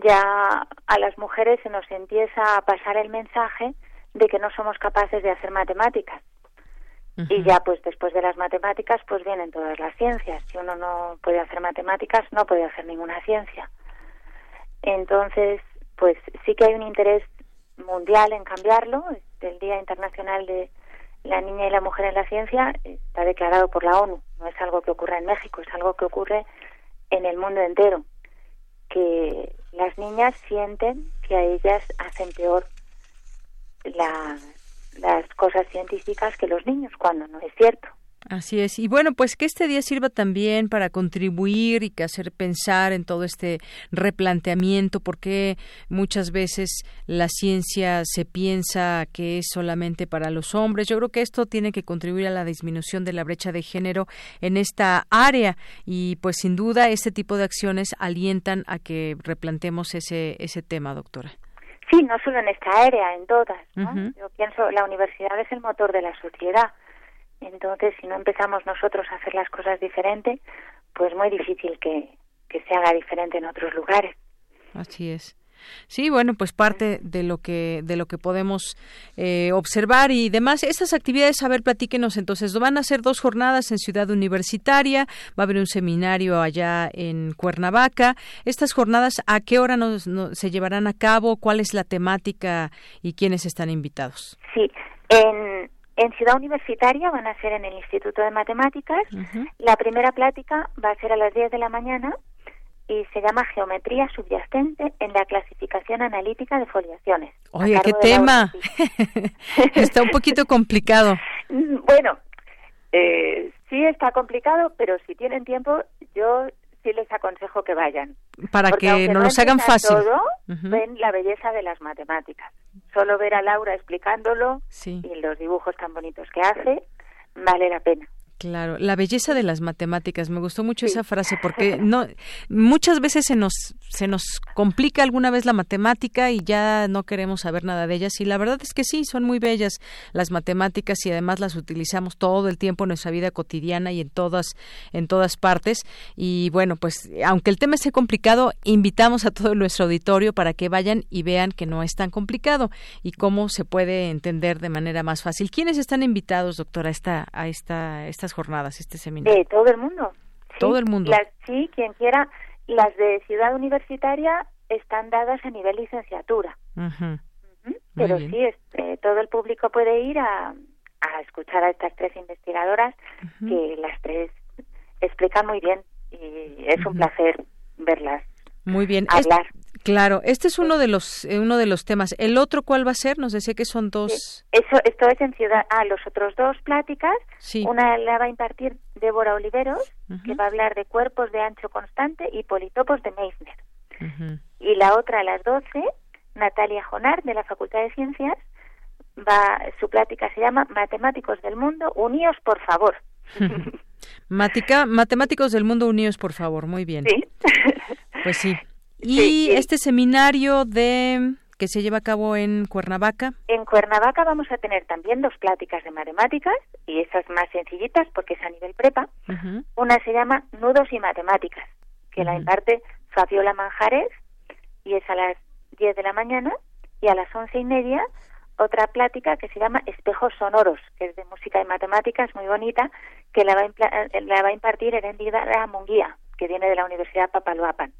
ya a las mujeres se nos empieza a pasar el mensaje de que no somos capaces de hacer matemáticas. Y ya pues después de las matemáticas pues vienen todas las ciencias. Si uno no puede hacer matemáticas, no puede hacer ninguna ciencia. Entonces, pues sí que hay un interés mundial en cambiarlo. El Día Internacional de la Niña y la Mujer en la Ciencia está declarado por la ONU. No es algo que ocurra en México, es algo que ocurre en el mundo entero. Que las niñas sienten que a ellas hacen peor las cosas científicas que los niños, cuando no es cierto. Así es. Y bueno, pues que este día sirva también para contribuir y que hacer pensar en todo este replanteamiento, porque muchas veces la ciencia se piensa que es solamente para los hombres. Yo creo que esto tiene que contribuir a la disminución de la brecha de género en esta área y pues sin duda este tipo de acciones alientan a que replantemos ese, ese tema, doctora. Sí, no solo en esta área, en todas. Yo pienso, la universidad es el motor de la sociedad entonces, si no empezamos nosotros a hacer las cosas diferente, pues muy difícil que, que se haga diferente en otros lugares. Así es. Sí, bueno, pues parte de lo que de lo que podemos eh, observar y demás. Estas actividades, a ver, platíquenos entonces. Van a ser dos jornadas en Ciudad Universitaria, va a haber un seminario allá en Cuernavaca. Estas jornadas, ¿a qué hora nos, se llevarán a cabo? ¿Cuál es la temática y quiénes están invitados? Sí, en, en Ciudad Universitaria van a ser en el Instituto de Matemáticas. La primera plática va a ser a las 10 de la mañana y se llama Geometría subyacente en la clasificación analítica de foliaciones. Oye, qué tema. está un poquito complicado. Bueno, eh, sí está complicado, pero si tienen tiempo, yo sí les aconsejo que vayan. Para que no los hagan fácil. Todo, ven la belleza de las matemáticas. Solo ver a Laura explicándolo y los dibujos tan bonitos que hace, vale la pena. Claro, la belleza de las matemáticas. Me gustó mucho esa frase porque no muchas veces se nos se nos complica alguna vez la matemática y ya no queremos saber nada de ellas y la verdad es que sí, son muy bellas las matemáticas y además las utilizamos todo el tiempo en nuestra vida cotidiana y en todas en todas partes y bueno, pues aunque el tema esté complicado, invitamos a todo nuestro auditorio para que vayan y vean que no es tan complicado y cómo se puede entender de manera más fácil. ¿Quiénes están invitados, doctora, a esta a esta estas jornadas, este seminario? Eh, todo el mundo. Todo el mundo. sí, quien quiera las de Ciudad Universitaria están dadas a nivel licenciatura. Pero sí, este, todo el público puede ir a, a escuchar a estas tres investigadoras que las tres explican muy bien y es un placer verlas. Muy bien. Hablar. Claro, este es uno de los eh, uno de los temas. El otro cuál va a ser? Nos decía que son dos. Eso esto es en Ciudad. Ah, los otros dos pláticas. Una la va a impartir Débora Oliveros, que va a hablar de cuerpos de ancho constante y politopos de Meissner. Y la otra a las 12, Natalia Jonar, de la Facultad de Ciencias, va su plática se llama Matemáticos del Mundo, uníos por favor. matemáticos del Mundo Unidos, por favor. Muy bien. Sí. Pues sí. Y este seminario de que se lleva a cabo en Cuernavaca. En Cuernavaca vamos a tener también dos pláticas de matemáticas y esas más sencillitas porque es a nivel prepa. Una se llama Nudos y Matemáticas, que la imparte Fabiola Manjares y es a las 10 de la mañana y a las once y media otra plática que se llama Espejos Sonoros, que es de música y matemáticas, muy bonita, que la va a, la va a impartir Erendida Munguía, que viene de la Universidad Papaloapan.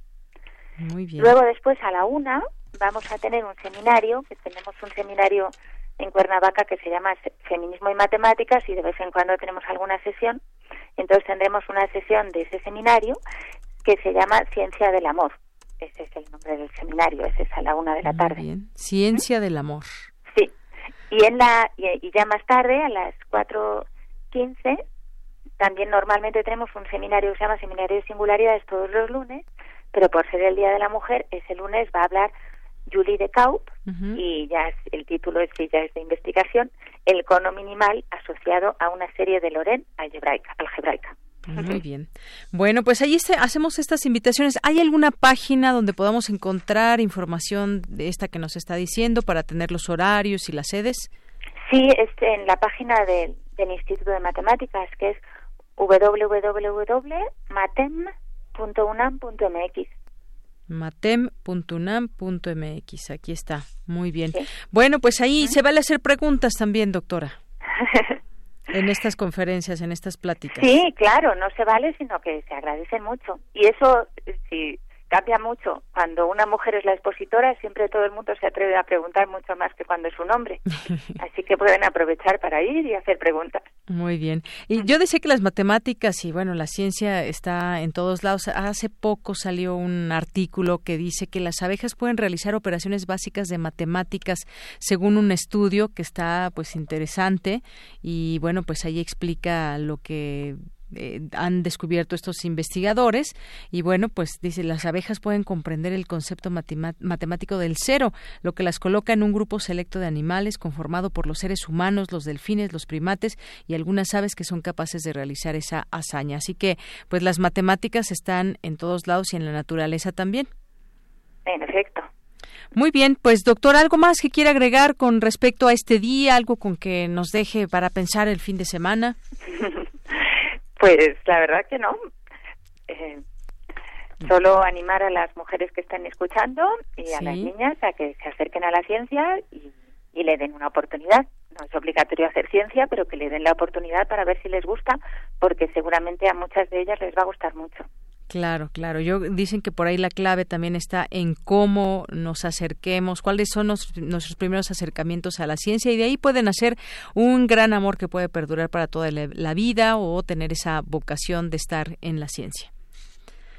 Muy bien. Luego después a la una vamos a tener un seminario, que tenemos un seminario en Cuernavaca que se llama Feminismo y Matemáticas y de vez en cuando tenemos alguna sesión. Entonces tendremos una sesión de ese seminario que se llama Ciencia del Amor. Ese es el nombre del seminario, ese es a la una de la tarde. Bien. Ciencia del Amor. Sí. Y, en la, y, ya más tarde, a las 4.15, también normalmente tenemos un seminario que se llama Seminario de Singularidades todos los lunes, pero por ser el Día de la Mujer, ese lunes va a hablar Julie de Kaup y ya el título es que ya es de investigación, el cono minimal asociado a una serie de Loren algebraica. algebraica. Muy bien. Bueno, pues ahí hacemos estas invitaciones. ¿Hay alguna página donde podamos encontrar información de esta que nos está diciendo para tener los horarios y las sedes? Sí, este, en la página del Instituto de Matemáticas, que es www.matem.unam.mx matem.unam.mx. Aquí está. Muy bien. Bueno, pues ahí se vale hacer preguntas también, doctora. en estas conferencias, en estas pláticas. Sí, claro, no se vale, sino que se agradece mucho. Y eso, si cambia mucho. Cuando una mujer es la expositora, siempre todo el mundo se atreve a preguntar mucho más que cuando es un hombre. Así que pueden aprovechar para ir y hacer preguntas. Muy bien. Y yo decía que las matemáticas y bueno, la ciencia está en todos lados. Hace poco salió un artículo que dice que las abejas pueden realizar operaciones básicas de matemáticas según un estudio que está pues interesante y bueno, pues ahí explica lo que eh, han descubierto estos investigadores y bueno pues dice las abejas pueden comprender el concepto matemático del cero lo que las coloca en un grupo selecto de animales conformado por los seres humanos los delfines los primates y algunas aves que son capaces de realizar esa hazaña así que pues las matemáticas están en todos lados y en la naturaleza también en efecto muy bien, pues doctor, ¿algo más que quiera agregar con respecto a este día? ¿Algo con que nos deje para pensar el fin de semana? Pues la verdad que no. Eh, solo animar a las mujeres que están escuchando y a las niñas a que se acerquen a la ciencia y, y le den una oportunidad. No es obligatorio hacer ciencia, pero que le den la oportunidad para ver si les gusta, porque seguramente a muchas de ellas les va a gustar mucho. Claro, claro. Yo dicen que por ahí la clave también está en cómo nos acerquemos, cuáles son nuestros primeros acercamientos a la ciencia y de ahí pueden hacer un gran amor que puede perdurar para toda la vida o tener esa vocación de estar en la ciencia.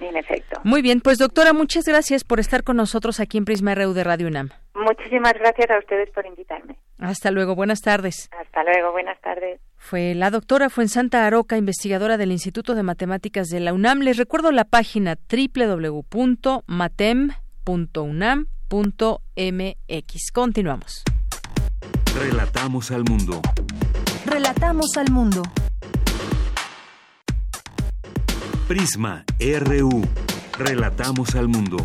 En efecto. Muy bien, pues doctora, muchas gracias por estar con nosotros aquí en Prisma RU de Radio UNAM. Muchísimas gracias a ustedes por invitarme. Hasta luego, buenas tardes. Hasta luego, buenas tardes. Fue la doctora Fuensanta Aroca, investigadora del Instituto de Matemáticas de la UNAM. Les recuerdo la página www.matem.unam.mx. Continuamos. Relatamos al mundo. Relatamos al mundo. Prisma RU. Relatamos al mundo.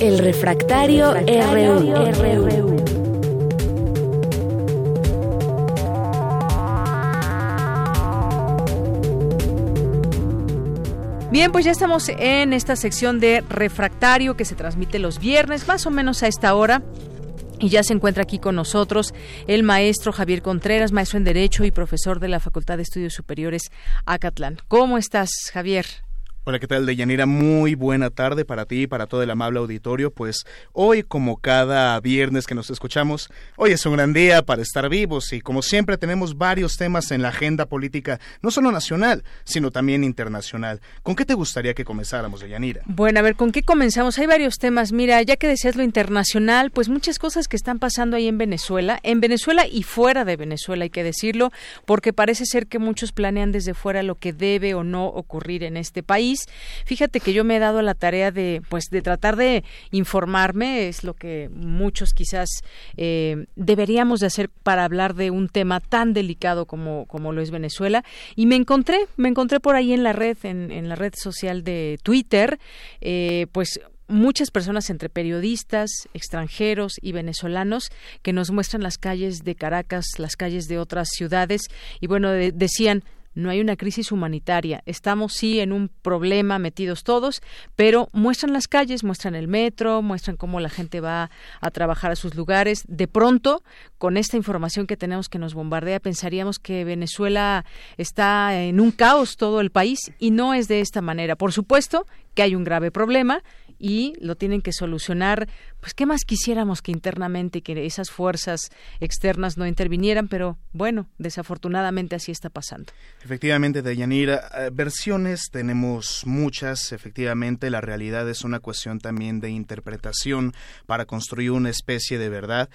El refractario, RU. Bien, pues ya estamos en esta sección de refractario que se transmite los viernes, más o menos a esta hora. Y ya se encuentra aquí con nosotros el maestro Javier Contreras, maestro en Derecho y profesor de la Facultad de Estudios Superiores Acatlán. ¿Cómo estás, Javier? Hola, ¿qué tal, Deyanira? Muy buena tarde para ti y para todo el amable auditorio. Pues hoy, como cada viernes que nos escuchamos, hoy es un gran día para estar vivos y como siempre tenemos varios temas en la agenda política, no solo nacional, sino también internacional. ¿Con qué te gustaría que comenzáramos, Deyanira? Bueno, a ver, ¿con qué comenzamos? Hay varios temas. Mira, ya que decías lo internacional, pues muchas cosas que están pasando ahí en Venezuela, en Venezuela y fuera de Venezuela, hay que decirlo, porque parece ser que muchos planean desde fuera lo que debe o no ocurrir en este país Fíjate que yo me he dado la tarea de, pues, de tratar de informarme, es lo que muchos quizás eh, deberíamos de hacer para hablar de un tema tan delicado como, como lo es Venezuela. Y me encontré, me encontré por ahí en la red, en, la red social de Twitter, eh, pues muchas personas entre periodistas, extranjeros y venezolanos que nos muestran las calles de Caracas, las calles de otras ciudades y bueno, decían no hay una crisis humanitaria. Estamos sí en un problema metidos todos, pero muestran las calles, muestran el metro, muestran cómo la gente va a trabajar a sus lugares. De pronto, con esta información que tenemos que nos bombardea, pensaríamos que Venezuela está en un caos todo el país y no es de esta manera. Por supuesto que hay un grave problema y lo tienen que solucionar. Pues, ¿qué más quisiéramos que internamente que esas fuerzas externas no intervinieran? Pero bueno, desafortunadamente así está pasando. Efectivamente, Deyanira, eh, versiones tenemos muchas. Efectivamente, la realidad es una cuestión también de interpretación para construir una especie de verdad.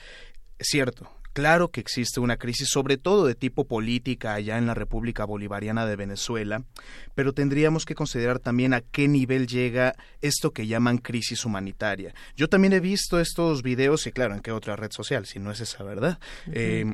Es cierto, Claro que existe una crisis, sobre todo de tipo política allá en la República Bolivariana de Venezuela, pero tendríamos que considerar también a qué nivel llega esto que llaman crisis humanitaria. Yo también he visto estos videos, y claro, ¿en qué otra red social? Si no es esa verdad. Eh,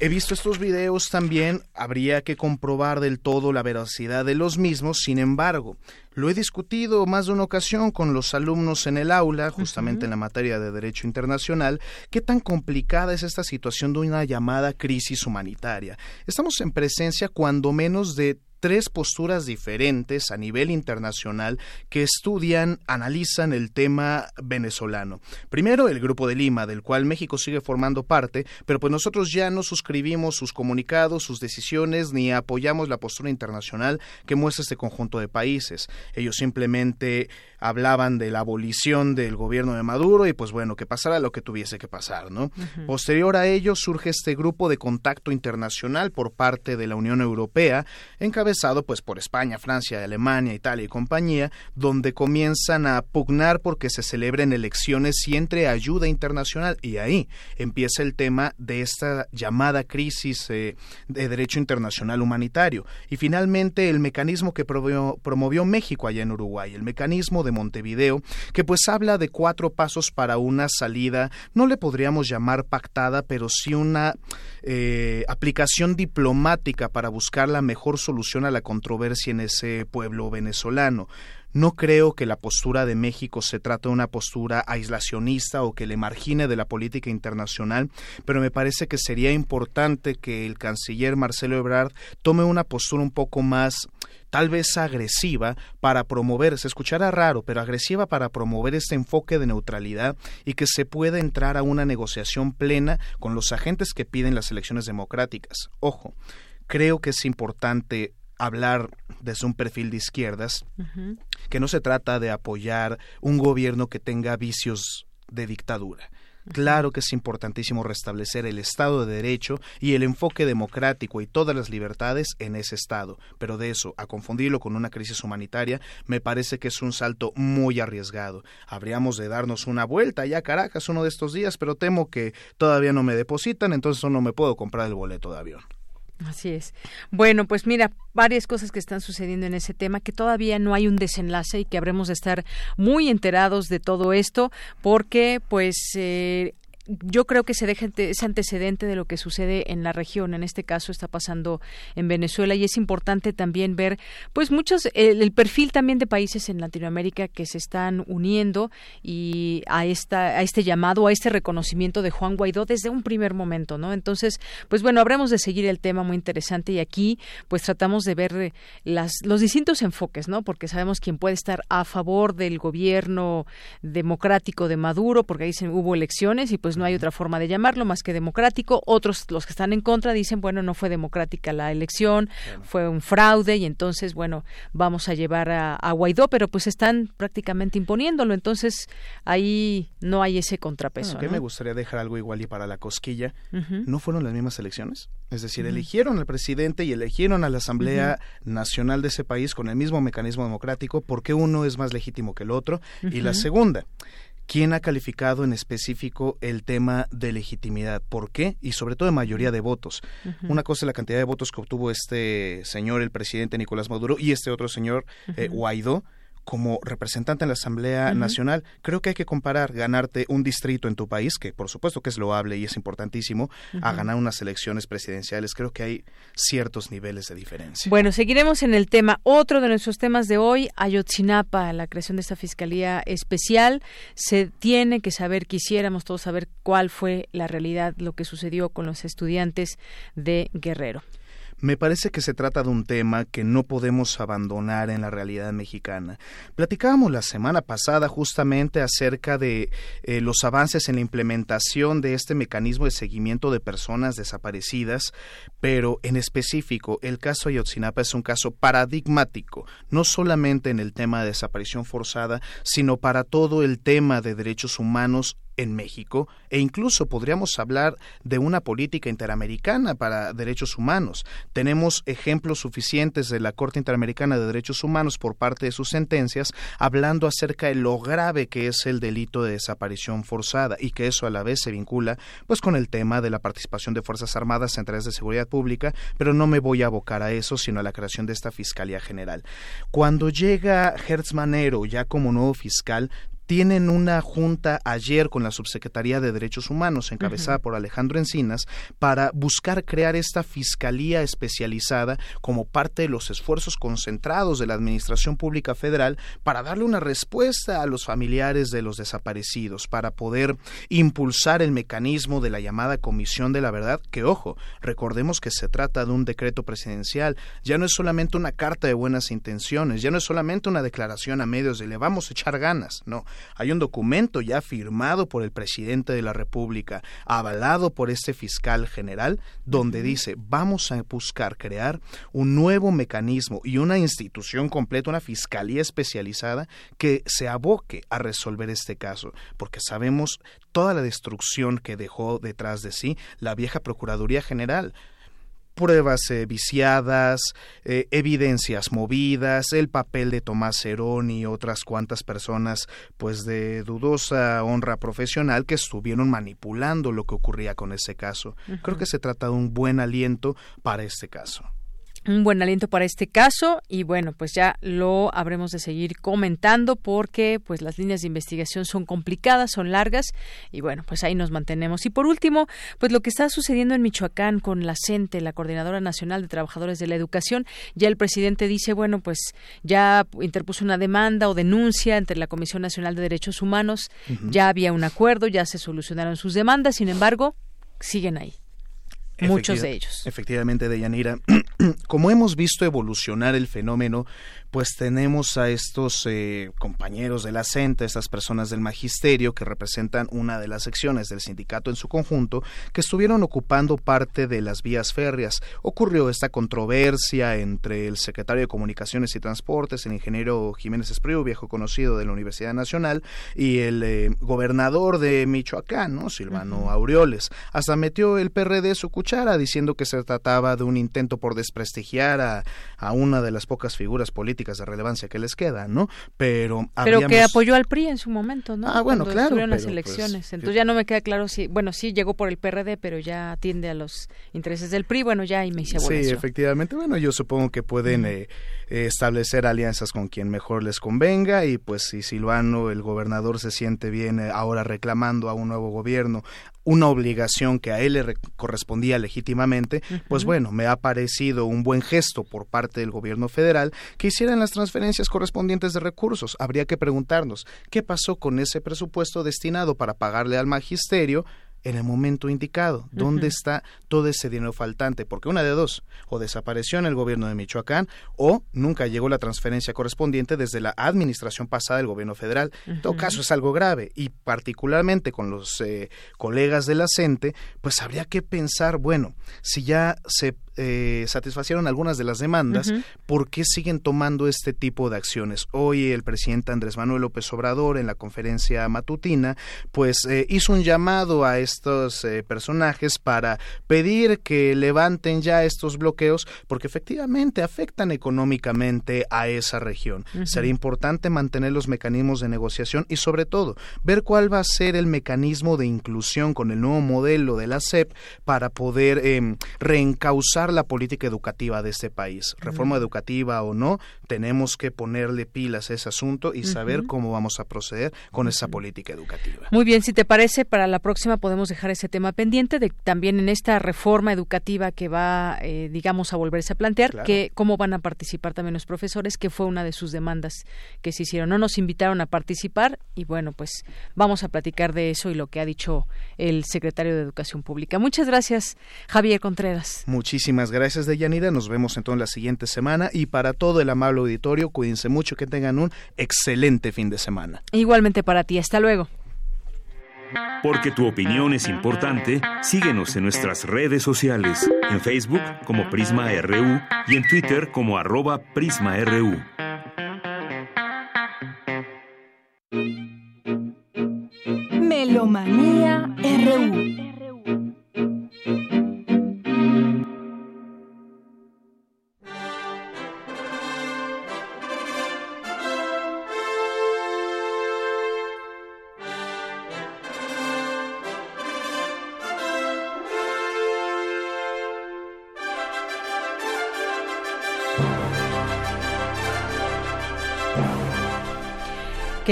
He visto estos videos también, habría que comprobar del todo la veracidad de los mismos, sin embargo, lo he discutido más de una ocasión con los alumnos en el aula, justamente en la materia de Derecho Internacional, qué tan complicada es esta situación de una llamada crisis humanitaria. Estamos en presencia cuando menos de tres posturas diferentes a nivel internacional que estudian, analizan el tema venezolano. Primero, el Grupo de Lima, del cual México sigue formando parte, pero pues nosotros ya no suscribimos sus comunicados, sus decisiones, ni apoyamos la postura internacional que muestra este conjunto de países. Ellos simplemente hablaban de la abolición del gobierno de Maduro y pues bueno, que pasara lo que tuviese que pasar, ¿no? Posterior a ello surge este grupo de contacto internacional por parte de la Unión Europea, encabezado pues por España, Francia, Alemania, Italia y compañía, donde comienzan a pugnar porque se celebren elecciones y entre ayuda internacional. Y ahí empieza el tema de esta llamada crisis eh, de derecho internacional humanitario. Y finalmente el mecanismo que promovió, promovió México allá en Uruguay, el mecanismo de Montevideo, que pues habla de cuatro pasos para una salida, no le podríamos llamar pactada, pero sí una eh, aplicación diplomática para buscar la mejor solución a la controversia en ese pueblo venezolano. No creo que la postura de México se trate de una postura aislacionista o que le margine de la política internacional, pero me parece que sería importante que el canciller Marcelo Ebrard tome una postura un poco más tal vez agresiva para promover, se escuchará raro, pero agresiva para promover este enfoque de neutralidad y que se pueda entrar a una negociación plena con los agentes que piden las elecciones democráticas. Ojo, creo que es importante hablar desde un perfil de izquierdas, que no se trata de apoyar un gobierno que tenga vicios de dictadura. Claro que es importantísimo restablecer el Estado de Derecho y el enfoque democrático y todas las libertades en ese Estado, pero de eso a confundirlo con una crisis humanitaria me parece que es un salto muy arriesgado. Habríamos de darnos una vuelta ya a Caracas uno de estos días, pero temo que todavía no me depositan, entonces no me puedo comprar el boleto de avión. Así es. Bueno, pues mira, varias cosas que están sucediendo en ese tema, que todavía no hay un desenlace y que habremos de estar muy enterados de todo esto, porque pues eh, yo creo que se deja ese antecedente de lo que sucede en la región. En este caso está pasando en Venezuela y es importante también ver, pues muchos, el, perfil también de países en Latinoamérica que se están uniendo y a esta, a este llamado, a este reconocimiento de Juan Guaidó desde un primer momento, ¿no? Entonces, pues bueno, habremos de seguir el tema muy interesante y aquí, pues tratamos de ver las, los distintos enfoques, ¿no? Porque sabemos quién puede estar a favor del gobierno democrático de Maduro, porque ahí se, hubo elecciones y pues pues no hay otra forma de llamarlo más que democrático. Otros, los que están en contra, dicen, bueno, no fue democrática la elección, fue un fraude y entonces, bueno, vamos a llevar a, Guaidó, pero pues están prácticamente imponiéndolo. Entonces, ahí no hay ese contrapeso. me gustaría dejar algo igual y para la cosquilla. ¿No fueron las mismas elecciones? Es decir, eligieron al presidente y eligieron a la Asamblea Nacional de ese país con el mismo mecanismo democrático, porque uno es más legítimo que el otro. Y la segunda, ¿Quién ha calificado en específico el tema de legitimidad? ¿Por qué? Y sobre todo de mayoría de votos. Una cosa es la cantidad de votos que obtuvo este señor, el presidente Nicolás Maduro, y este otro señor, eh, Guaidó como representante en la Asamblea Nacional, creo que hay que comparar ganarte un distrito en tu país, que por supuesto que es loable y es importantísimo, a ganar unas elecciones presidenciales. Creo que hay ciertos niveles de diferencia. Bueno, seguiremos en el tema. Otro de nuestros temas de hoy, Ayotzinapa, la creación de esta Fiscalía Especial. Se tiene que saber, quisiéramos todos saber cuál fue la realidad, lo que sucedió con los estudiantes de Guerrero. Me parece que se trata de un tema que no podemos abandonar en la realidad mexicana. Platicábamos la semana pasada justamente acerca de eh, los avances en la implementación de este mecanismo de seguimiento de personas desaparecidas, pero en específico el caso Ayotzinapa es un caso paradigmático, no solamente en el tema de desaparición forzada, sino para todo el tema de derechos humanos en México e incluso podríamos hablar de una política interamericana para derechos humanos. Tenemos ejemplos suficientes de la Corte Interamericana de Derechos Humanos por parte de sus sentencias hablando acerca de lo grave que es el delito de desaparición forzada y que eso a la vez se vincula pues con el tema de la participación de Fuerzas Armadas en tareas de seguridad pública, pero no me voy a abocar a eso, sino a la creación de esta Fiscalía General. Cuando llega Hertz Manero ya como nuevo fiscal, tienen una junta ayer con la Subsecretaría de Derechos Humanos, encabezada por Alejandro Encinas, para buscar crear esta fiscalía especializada como parte de los esfuerzos concentrados de la Administración Pública Federal para darle una respuesta a los familiares de los desaparecidos, para poder impulsar el mecanismo de la llamada Comisión de la Verdad, que ojo, recordemos que se trata de un decreto presidencial, ya no es solamente una carta de buenas intenciones, ya no es solamente una declaración a medios de le vamos a echar ganas, no, hay un documento ya firmado por el presidente de la República, avalado por este fiscal general, donde dice vamos a buscar crear un nuevo mecanismo y una institución completa, una fiscalía especializada que se aboque a resolver este caso, porque sabemos toda la destrucción que dejó detrás de sí la vieja Procuraduría General pruebas eh, viciadas, eh, evidencias movidas, el papel de Tomás Herón y otras cuantas personas pues de dudosa honra profesional que estuvieron manipulando lo que ocurría con ese caso. Creo que se trata de un buen aliento para este caso un buen aliento para este caso y bueno pues ya lo habremos de seguir comentando porque pues las líneas de investigación son complicadas son largas y bueno pues ahí nos mantenemos. Y por último pues lo que está sucediendo en Michoacán con la CENTE la coordinadora nacional de trabajadores de la educación ya el presidente dice bueno pues ya interpuso una demanda o denuncia ante la Comisión Nacional de Derechos Humanos ya había un acuerdo ya se solucionaron sus demandas sin embargo siguen ahí muchos de ellos. Efectivamente, Deyanira. Como hemos visto evolucionar el fenómeno, pues tenemos a estos eh, compañeros de la CENTA, estas personas del magisterio que representan una de las secciones del sindicato en su conjunto, que estuvieron ocupando parte de las vías férreas. Ocurrió esta controversia entre el secretario de Comunicaciones y Transportes, el ingeniero Jiménez Espriu, viejo conocido de la Universidad Nacional, y el eh, gobernador de Michoacán, ¿no? Silvano Aureoles. Hasta metió el PRD su cuchara diciendo que se trataba de un intento por desprestigiar a, a una de las pocas figuras políticas de relevancia que les quedan, ¿no? Pero Pero que apoyó al PRI en su momento, ¿no? Ah, bueno, claro. Estuvieron las pues, elecciones. Entonces ya no me queda claro si, bueno, sí llegó por el PRD, pero ya atiende a los intereses del PRI, bueno, ya y me hice Sí, efectivamente. Bueno, yo supongo que pueden eh, establecer alianzas con quien mejor les convenga y pues si Silvano, el gobernador, se siente bien eh, ahora reclamando a un nuevo gobierno una obligación que a él le correspondía legítimamente, pues bueno, me ha parecido un buen gesto por parte del gobierno federal que hicieran las transferencias correspondientes de recursos. Habría que preguntarnos, ¿qué pasó con ese presupuesto destinado para pagarle al magisterio en el momento indicado. ¿Dónde está todo ese dinero faltante? Porque una de dos, o desapareció en el gobierno de Michoacán o nunca llegó la transferencia correspondiente desde la administración pasada del gobierno federal. En todo caso es algo grave y particularmente con los eh, colegas de la CENTE, pues habría que pensar, bueno, si ya se eh, satisfacieron algunas de las demandas, ¿por qué siguen tomando este tipo de acciones? Hoy el presidente Andrés Manuel López Obrador en la conferencia matutina, pues eh, hizo un llamado a estos eh, personajes para pedir que levanten ya estos bloqueos porque efectivamente afectan económicamente a esa región. Sería importante mantener los mecanismos de negociación y sobre todo ver cuál va a ser el mecanismo de inclusión con el nuevo modelo de la SEP para poder em, la política educativa de este país. Reforma educativa o no, tenemos que ponerle pilas a ese asunto y saber cómo vamos a proceder con esa política educativa. Muy bien, si te parece, para la próxima podemos dejar ese tema pendiente de también en esta reforma educativa que va, eh, digamos, a volverse a plantear, que cómo van a participar también los profesores, que fue una de sus demandas que se hicieron. No nos invitaron a participar y bueno, pues vamos a platicar de eso y lo que ha dicho el secretario de Educación Pública. Muchas gracias, Javier Contreras. Muchísimas Muchísimas gracias, Deyanira. Nos vemos entonces la siguiente semana. Y para todo el amable auditorio, cuídense mucho, que tengan un excelente fin de semana. Igualmente para ti. Hasta luego. Porque tu opinión es importante, síguenos en nuestras redes sociales, en Facebook como Prisma RU y en Twitter como arroba PrismaRU. Melomanía RU.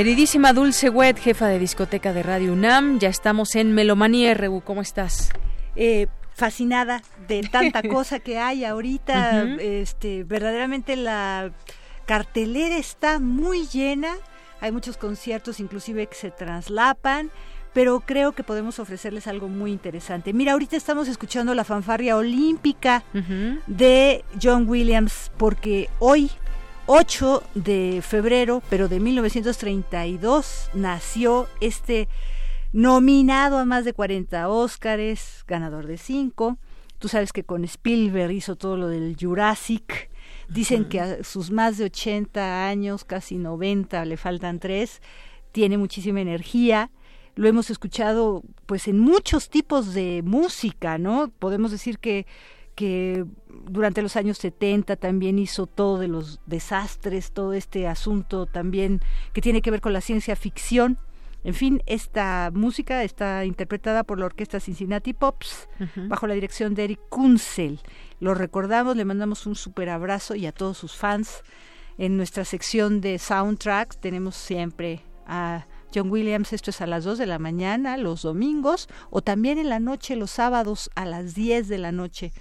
Queridísima Dulce Wet, jefa de discoteca de Radio UNAM, ya estamos en Melomanía RU. ¿Cómo estás? Eh, fascinada de tanta cosa que hay ahorita. Este, verdaderamente la cartelera está muy llena. Hay muchos conciertos, inclusive que se traslapan pero creo que podemos ofrecerles algo muy interesante. Mira, ahorita estamos escuchando la fanfarria olímpica de John Williams, porque hoy 8 de febrero, pero de 1932, nació este nominado a más de 40 Óscares, ganador de 5. Tú sabes que con Spielberg hizo todo lo del Jurassic. Dicen que a sus más de 80 años, casi 90, le faltan 3, tiene muchísima energía. Lo hemos escuchado pues en muchos tipos de música, ¿no? Podemos decir que que durante los años 70 también hizo todo de los desastres, todo este asunto también que tiene que ver con la ciencia ficción. En fin, esta música está interpretada por la orquesta Cincinnati Pops bajo la dirección de Eric Kunzel. Lo recordamos, le mandamos un super abrazo y a todos sus fans. En nuestra sección de soundtracks tenemos siempre a John Williams, esto es a las 2 de la mañana, los domingos, o también en la noche, los sábados a las 10 de la noche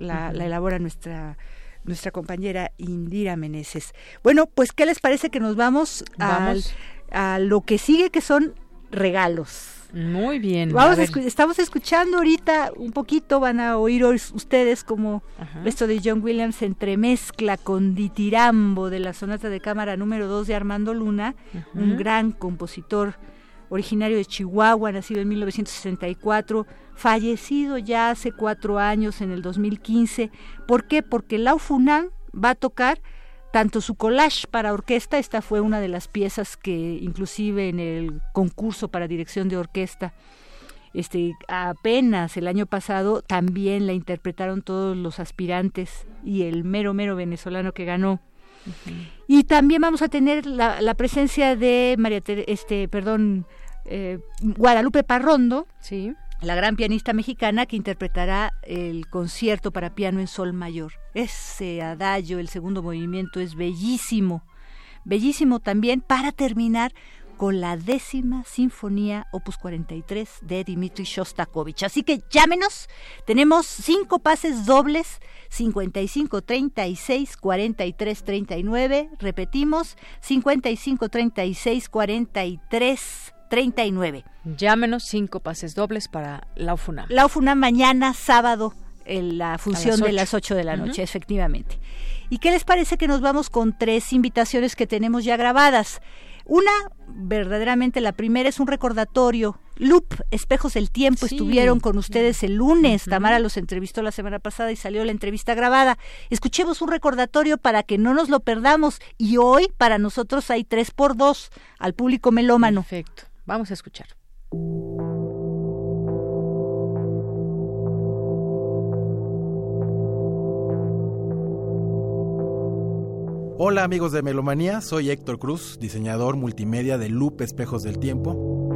la, elabora nuestra nuestra compañera Indira Meneses. Bueno, pues ¿qué les parece que nos vamos, a lo que sigue que son regalos? Muy bien. Vamos estamos escuchando ahorita un poquito, van a oír ustedes como esto de John Williams se entremezcla con Ditirambo de la sonata de cámara número 2 de Armando Luna, un gran compositor originario de Chihuahua, nacido en 1964, fallecido ya hace cuatro años, en el 2015. ¿Por qué? Porque Lau Funan va a tocar tanto su collage para orquesta, esta fue una de las piezas que inclusive en el concurso para dirección de orquesta, este, apenas el año pasado también la interpretaron todos los aspirantes y el mero mero venezolano que ganó. Y también vamos a tener la, la presencia de María, este, perdón, eh, Guadalupe Parrondo, sí. la gran pianista mexicana que interpretará el concierto para piano en sol mayor. Ese adagio, el segundo movimiento, es bellísimo, bellísimo también para terminar con la décima sinfonía opus 43 de Dmitri Shostakovich. Así que llámenos, tenemos cinco pases dobles, 55 36 43 39, repetimos, 55 36 43 39. Llámenos cinco pases dobles para la UFUNAM. La UFUNAM mañana, sábado, en la función de las 8 de la noche, efectivamente. ¿Y qué les parece que nos vamos con tres invitaciones que tenemos ya grabadas? Una, verdaderamente la primera es un recordatorio. Loop, Espejos del Tiempo, estuvieron con ustedes el lunes. Tamara los entrevistó la semana pasada y salió la entrevista grabada. Escuchemos un recordatorio para que no nos lo perdamos. Y hoy para nosotros hay tres por dos al público melómano. Perfecto. Vamos a escuchar. Hola amigos de Melomanía, soy Héctor Cruz, diseñador multimedia de Loop Espejos del Tiempo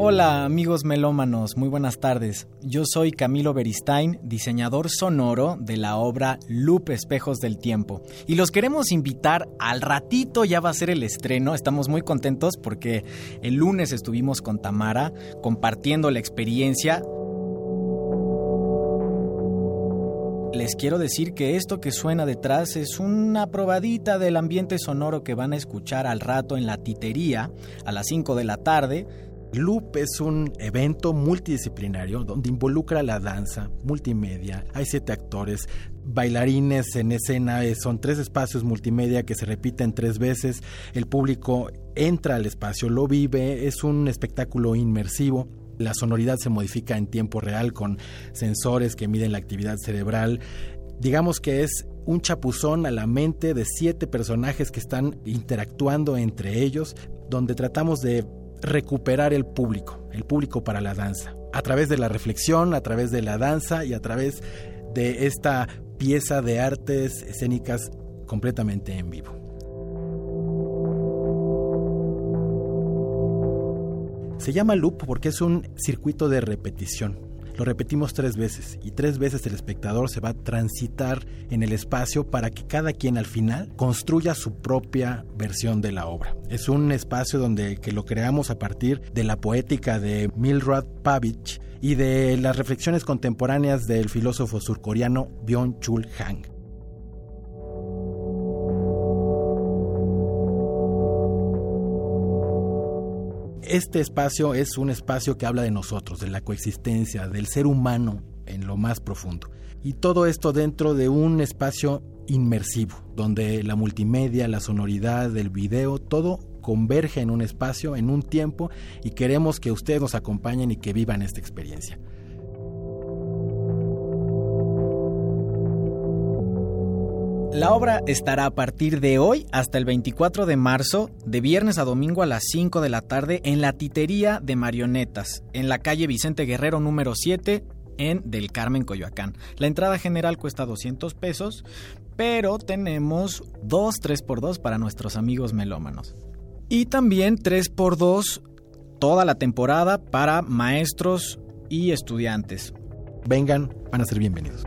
Hola amigos melómanos, muy buenas tardes. Yo soy Camilo Beristain, diseñador sonoro de la obra Loop Espejos del Tiempo. Y los queremos invitar al ratito, ya va a ser el estreno. Estamos muy contentos porque el lunes estuvimos con Tamara compartiendo la experiencia. Les quiero decir que esto que suena detrás es una probadita del ambiente sonoro que van a escuchar al rato en la titería a las 5 de la tarde Loop es un evento multidisciplinario donde involucra la danza, multimedia, hay siete actores, bailarines en escena, eh, son tres espacios multimedia que se repiten tres veces, el público entra al espacio, lo vive, es un espectáculo inmersivo. La sonoridad se modifica en tiempo real con sensores que miden la actividad cerebral. Digamos que es un chapuzón a la mente de siete personajes que están interactuando entre ellos, donde tratamos de recuperar el público, el público para la danza, a través de la reflexión, a través de la danza y a través de esta pieza de artes escénicas completamente en vivo. Se llama loop porque es un circuito de repetición. lo repetimos tres veces y tres veces el espectador se va a transitar en el espacio para que cada quien al final construya su propia versión de la obra. Es un espacio donde que lo creamos a partir de la poética de Milrad Pavich y de las reflexiones contemporáneas del filósofo surcoreano Byung-Chul Han. Este espacio es un espacio que habla de nosotros, de la coexistencia, del ser humano en lo más profundo. Y todo esto dentro de un espacio inmersivo, donde la multimedia, la sonoridad, el video, todo converge en un espacio, en un tiempo, y queremos que ustedes nos acompañen y que vivan esta experiencia. La obra estará a partir de hoy hasta el 24 de marzo, de viernes a domingo a las 5 de la tarde, en la Titería de Marionetas, en la calle Vicente Guerrero número 7, en Del Carmen, Coyoacán. La entrada general cuesta 200 pesos, pero tenemos dos 3x2 para nuestros amigos melómanos. Y también 3x2 toda la temporada para maestros y estudiantes. Vengan, van a ser bienvenidos.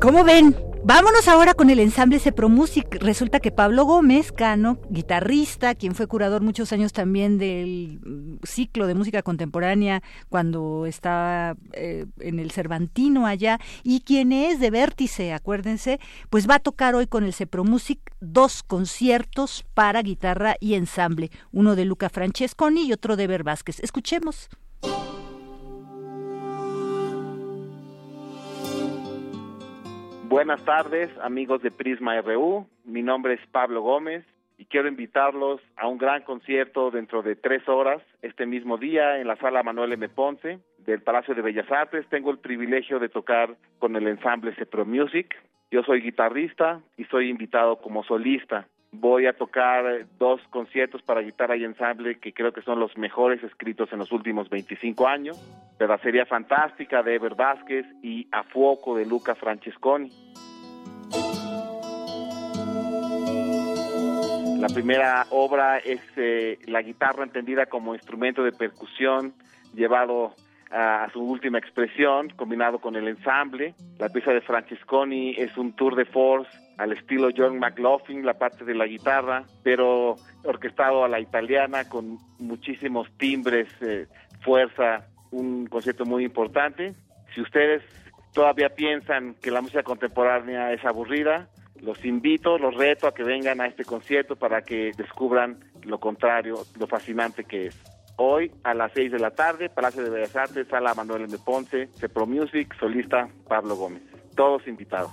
¿Cómo ven? Vámonos ahora con el ensamble Music. Resulta que Pablo Gómez, Cano, guitarrista, quien fue curador muchos años también del ciclo de música contemporánea cuando estaba eh, en el Cervantino allá, y quien es de Vértice, acuérdense, pues va a tocar hoy con el Music dos conciertos para guitarra y ensamble, uno de Luca Francesconi y otro de Ver Vázquez. Escuchemos. Buenas tardes, amigos de Prisma RU. Mi nombre es Pablo Gómez y quiero invitarlos a un gran concierto dentro de tres horas, este mismo día, en la sala Manuel M. Ponce del Palacio de Bellas Artes. Tengo el privilegio de tocar con el ensamble Cepro Music. Yo soy guitarrista y soy invitado como solista. Voy a tocar dos conciertos para guitarra y ensamble que creo que son los mejores escritos en los últimos 25 años. Serie Fantástica de Ever Vázquez y A Fuoco de Luca Francesconi. La primera obra es eh, la guitarra entendida como instrumento de percusión llevado a su última expresión, combinado con el ensamble. La pieza de Francesconi es un tour de force al estilo John McLaughlin, la parte de la guitarra, pero orquestado a la italiana con muchísimos timbres, eh, fuerza, un concierto muy importante. Si ustedes todavía piensan que la música contemporánea es aburrida, los invito, los reto a que vengan a este concierto para que descubran lo contrario, lo fascinante que es. Hoy a las 6 de la tarde, Palacio de Bellas Artes, Sala Manuel M. Ponce, Cepro Music, solista Pablo Gómez. Todos invitados.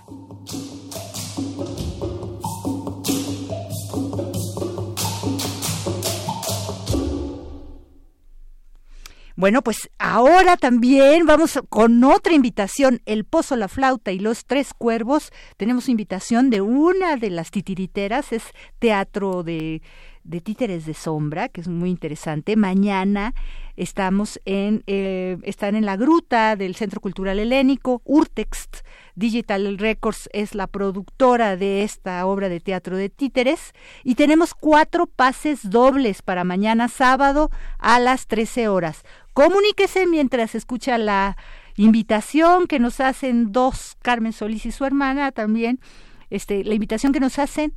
Bueno, pues ahora también vamos con otra invitación, El Pozo, la Flauta y los Tres Cuervos. Tenemos invitación de una de las titiriteras, es teatro de de Títeres de Sombra, que es muy interesante. Mañana estamos en, eh, están en la gruta del Centro Cultural Helénico. Urtext Digital Records es la productora de esta obra de teatro de títeres. Y tenemos cuatro pases dobles para mañana sábado a las 13 horas. Comuníquese mientras escucha la invitación que nos hacen dos, Carmen Solís y su hermana también, este, la invitación que nos hacen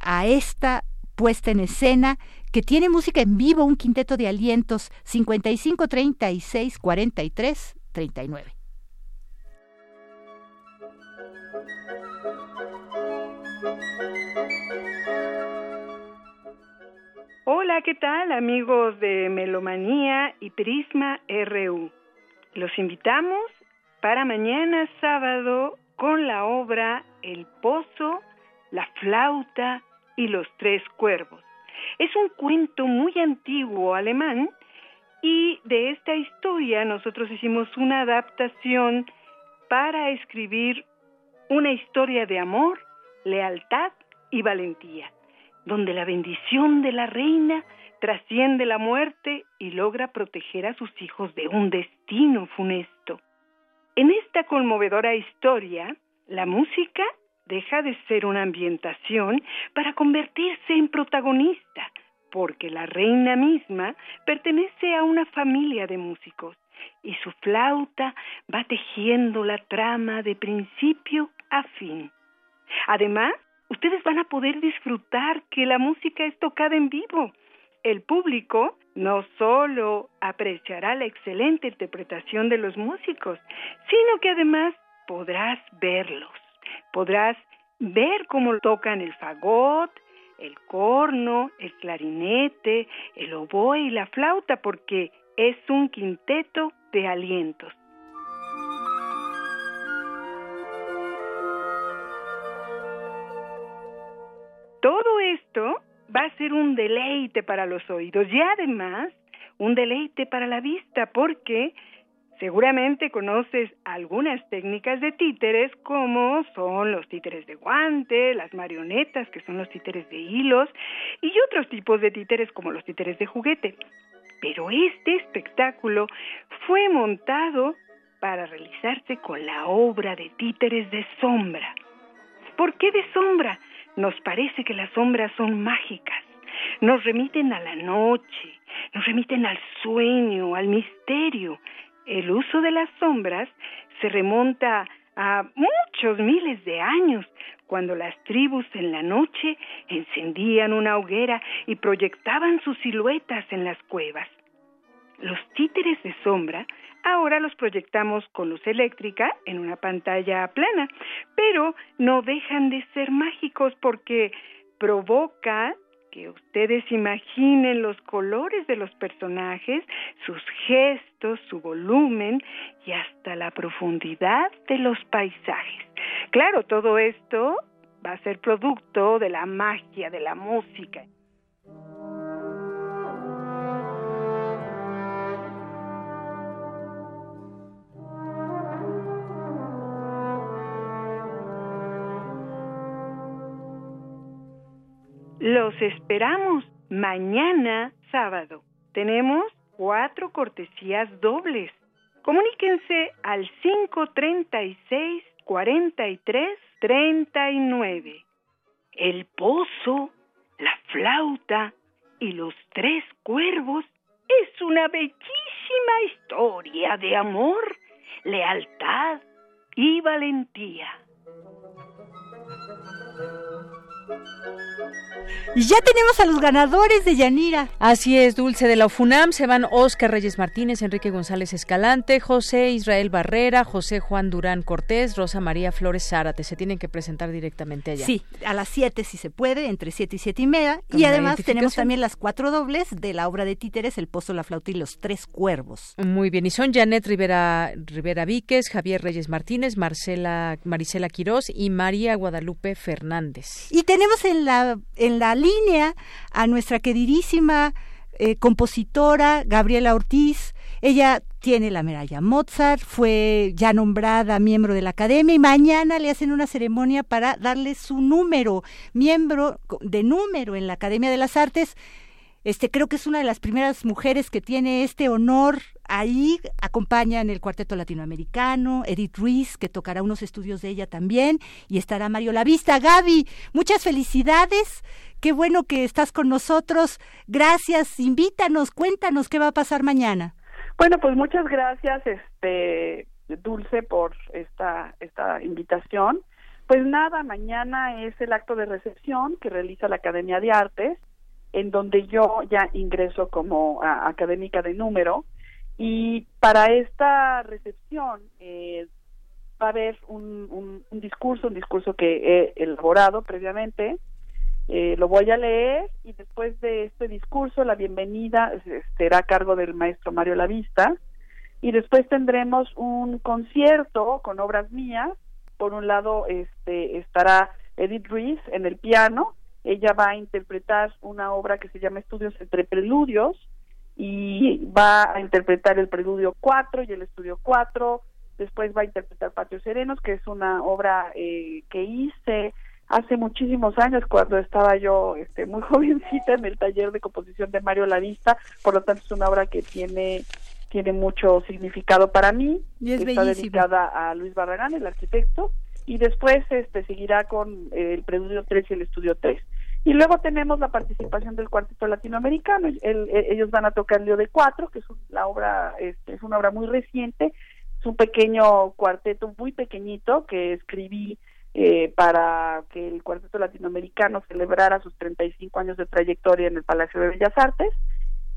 a esta puesta en escena, que tiene música en vivo, un quinteto de alientos 55 36 43 39. Hola, ¿qué tal amigos de Melomanía y Prisma RU? Los invitamos para mañana sábado con la obra El Pozo, la flauta y los tres cuervos. Es un cuento muy antiguo alemán y de esta historia nosotros hicimos una adaptación para escribir una historia de amor, lealtad y valentía, donde la bendición de la reina trasciende la muerte y logra proteger a sus hijos de un destino funesto. En esta conmovedora historia, la música deja de ser una ambientación para convertirse en protagonista, porque la reina misma pertenece a una familia de músicos y su flauta va tejiendo la trama de principio a fin. Además, ustedes van a poder disfrutar que la música es tocada en vivo. El público no solo apreciará la excelente interpretación de los músicos, sino que además podrás verlos. Podrás ver cómo tocan el fagot, el corno, el clarinete, el oboe y la flauta, porque es un quinteto de alientos. Todo esto va a ser un deleite para los oídos y además un deleite para la vista porque seguramente conoces algunas técnicas de títeres como son los títeres de guante, las marionetas que son los títeres de hilos y otros tipos de títeres como los títeres de juguete. Pero este espectáculo fue montado para realizarse con la obra de títeres de sombra. ¿Por qué de sombra? Nos parece que las sombras son mágicas, nos remiten a la noche, nos remiten al sueño, al misterio. El uso de las sombras se remonta a muchos miles de años, cuando las tribus en la noche encendían una hoguera y proyectaban sus siluetas en las cuevas. Los títeres de sombra ahora los proyectamos con luz eléctrica en una pantalla plana, pero no dejan de ser mágicos porque provoca que ustedes imaginen los colores de los personajes, sus gestos, su volumen y hasta la profundidad de los paisajes. Claro, todo esto va a ser producto de la magia de la música. Los esperamos mañana sábado. Tenemos cuatro cortesías dobles. Comuníquense al 536 43 39. El pozo, la flauta y los tres cuervos es una bellísima historia de amor, lealtad y valentía. Y ya tenemos a los ganadores de Yanira. Así es, Dulce de la UFUNAM. Se van Oscar Reyes Martínez, Enrique González Escalante, José Israel Barrera, José Juan Durán Cortés, Rosa María Flores Zárate. Se tienen que presentar directamente allá. Sí, a las 7 si se puede, entre 7 y 7 y media. Y además tenemos también las cuatro dobles de la obra de títeres, El Pozo, la Flauta y los Tres Cuervos. Muy bien, y son Janet Rivera, Rivera Víquez, Javier Reyes Martínez, Marcela, Marisela Quirós y María Guadalupe Fernández. Y tenemos en la, en la línea a nuestra queridísima eh, compositora Gabriela Ortiz. Ella tiene la medalla Mozart, fue ya nombrada miembro de la academia y mañana le hacen una ceremonia para darle su número, miembro de número en la Academia de las Artes. Este, creo que es una de las primeras mujeres que tiene este honor. Ahí acompañan el cuarteto latinoamericano, Edith Ruiz, que tocará unos estudios de ella también, y estará Mario Lavista. Gaby, muchas felicidades. Qué bueno que estás con nosotros. Gracias. Invítanos, cuéntanos qué va a pasar mañana. Bueno, pues muchas gracias, este Dulce, por esta esta invitación. Pues nada, mañana es el acto de recepción que realiza la Academia de Artes en donde yo ya ingreso como académica de número y para esta recepción eh, va a haber un, discurso, un discurso que he elaborado previamente, eh, lo voy a leer y después de este discurso la bienvenida será a cargo del maestro Mario Lavista. Y después tendremos un concierto con obras mías, por un lado este estará Edith Ruiz en el piano, ella va a interpretar una obra que se llama Estudios entre Preludios y va a interpretar el Preludio 4 y el Estudio 4. Después va a interpretar Patios Serenos, que es una obra eh, que hice hace muchísimos años cuando estaba yo este, muy jovencita en el taller de composición de Mario Lavista. Por lo tanto, es una obra que tiene tiene mucho significado para mí. Y es Está dedicada a Luis Barragán, el arquitecto y después este seguirá con eh, el preludio 3 y el estudio 3. Y luego tenemos la participación del cuarteto latinoamericano. ellos van a tocar Leo de Cuatro, que es la obra, este, es una obra muy reciente. Es un pequeño cuarteto muy pequeñito que escribí eh, para que el cuarteto latinoamericano celebrara sus 35 años de trayectoria en el Palacio de Bellas Artes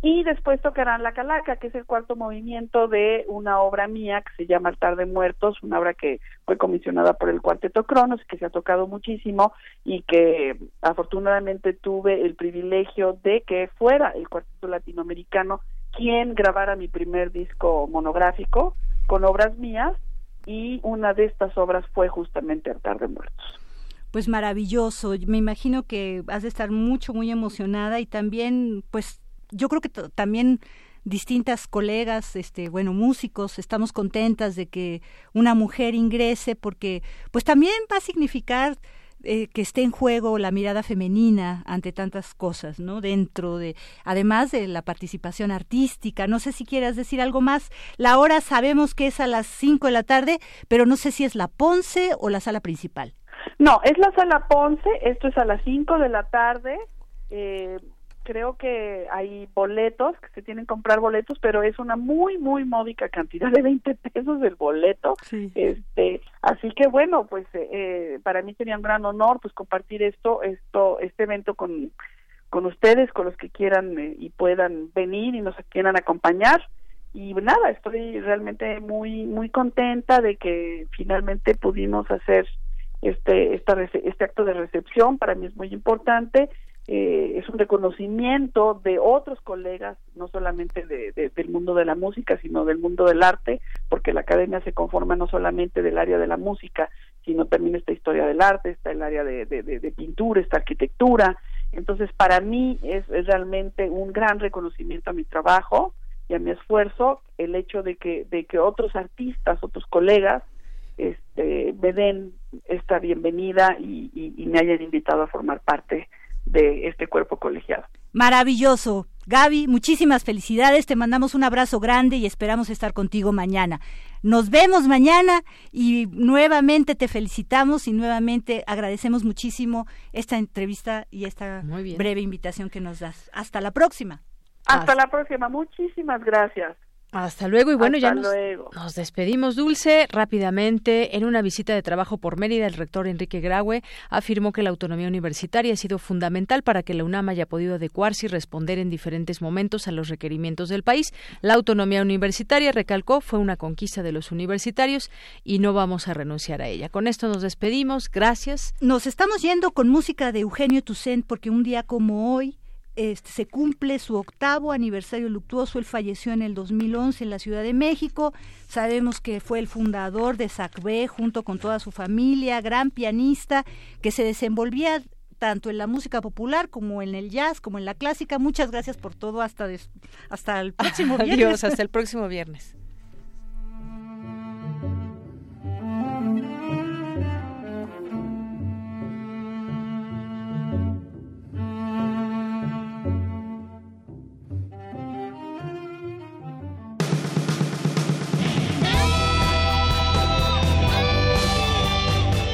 y después tocarán La Calaca, que es el cuarto movimiento de una obra mía que se llama Altar de Muertos, una obra que fue comisionada por el Cuarteto Cronos, que se ha tocado muchísimo y que afortunadamente tuve el privilegio de que fuera el Cuarteto Latinoamericano quien grabara mi primer disco monográfico con obras mías y una de estas obras fue justamente Altar de Muertos pues maravilloso. Me imagino que has de estar mucho, muy emocionada y también, pues, yo creo que también distintas colegas, este, bueno, músicos, estamos contentas de que una mujer ingrese porque pues también va a significar eh, que esté en juego la mirada femenina ante tantas cosas, ¿no? Dentro de, además de la participación artística. No sé si quieras decir algo más. La hora sabemos que es a las 5 de la tarde, pero no sé si es la Ponce o la sala principal. No, es la sala Ponce, esto es a las 5 de la tarde. Eh, creo que hay boletos, que se tienen que comprar boletos, pero es una muy, muy módica cantidad de 20 pesos el boleto. Este, así que bueno, pues eh, eh, para mí sería un gran honor pues compartir esto, esto, este evento con, con ustedes, con los que quieran eh, y puedan venir y nos quieran acompañar. Y nada, estoy realmente muy, muy contenta de que finalmente pudimos hacer este, esta, este acto de recepción. Para mí es muy importante eh, es un reconocimiento de otros colegas, no solamente del mundo de la música, sino del mundo del arte, porque la academia se conforma no solamente del área de la música, sino también esta historia del arte, está el área de, pintura, esta arquitectura. Entonces, para mí es, realmente un gran reconocimiento a mi trabajo y a mi esfuerzo el hecho de que, de que otros artistas, otros colegas, este, me den esta bienvenida y, y me hayan invitado a formar parte de este cuerpo colegiado. Maravilloso. Gaby, muchísimas felicidades, te mandamos un abrazo grande y esperamos estar contigo mañana. Nos vemos mañana y nuevamente te felicitamos y nuevamente agradecemos muchísimo esta entrevista y esta breve invitación que nos das. Hasta la próxima. Hasta la próxima, muchísimas gracias. Hasta luego y bueno, ya nos, despedimos, Dulce. Rápidamente, en una visita de trabajo por Mérida, el rector Enrique Graue afirmó que la autonomía universitaria ha sido fundamental para que la UNAM haya podido adecuarse y responder en diferentes momentos a los requerimientos del país. La autonomía universitaria, recalcó, fue una conquista de los universitarios y no vamos a renunciar a ella. Con esto nos despedimos. Gracias. Nos estamos yendo con música de Eugenio Toussaint porque un día como hoy este, se cumple su octavo aniversario luctuoso. Él falleció en el 2011 en la Ciudad de México. Sabemos que fue el fundador de SACB junto con toda su familia, gran pianista que se desenvolvía tanto en la música popular como en el jazz, como en la clásica. Muchas gracias por todo. Hasta, hasta el próximo viernes. Adiós, hasta el próximo viernes.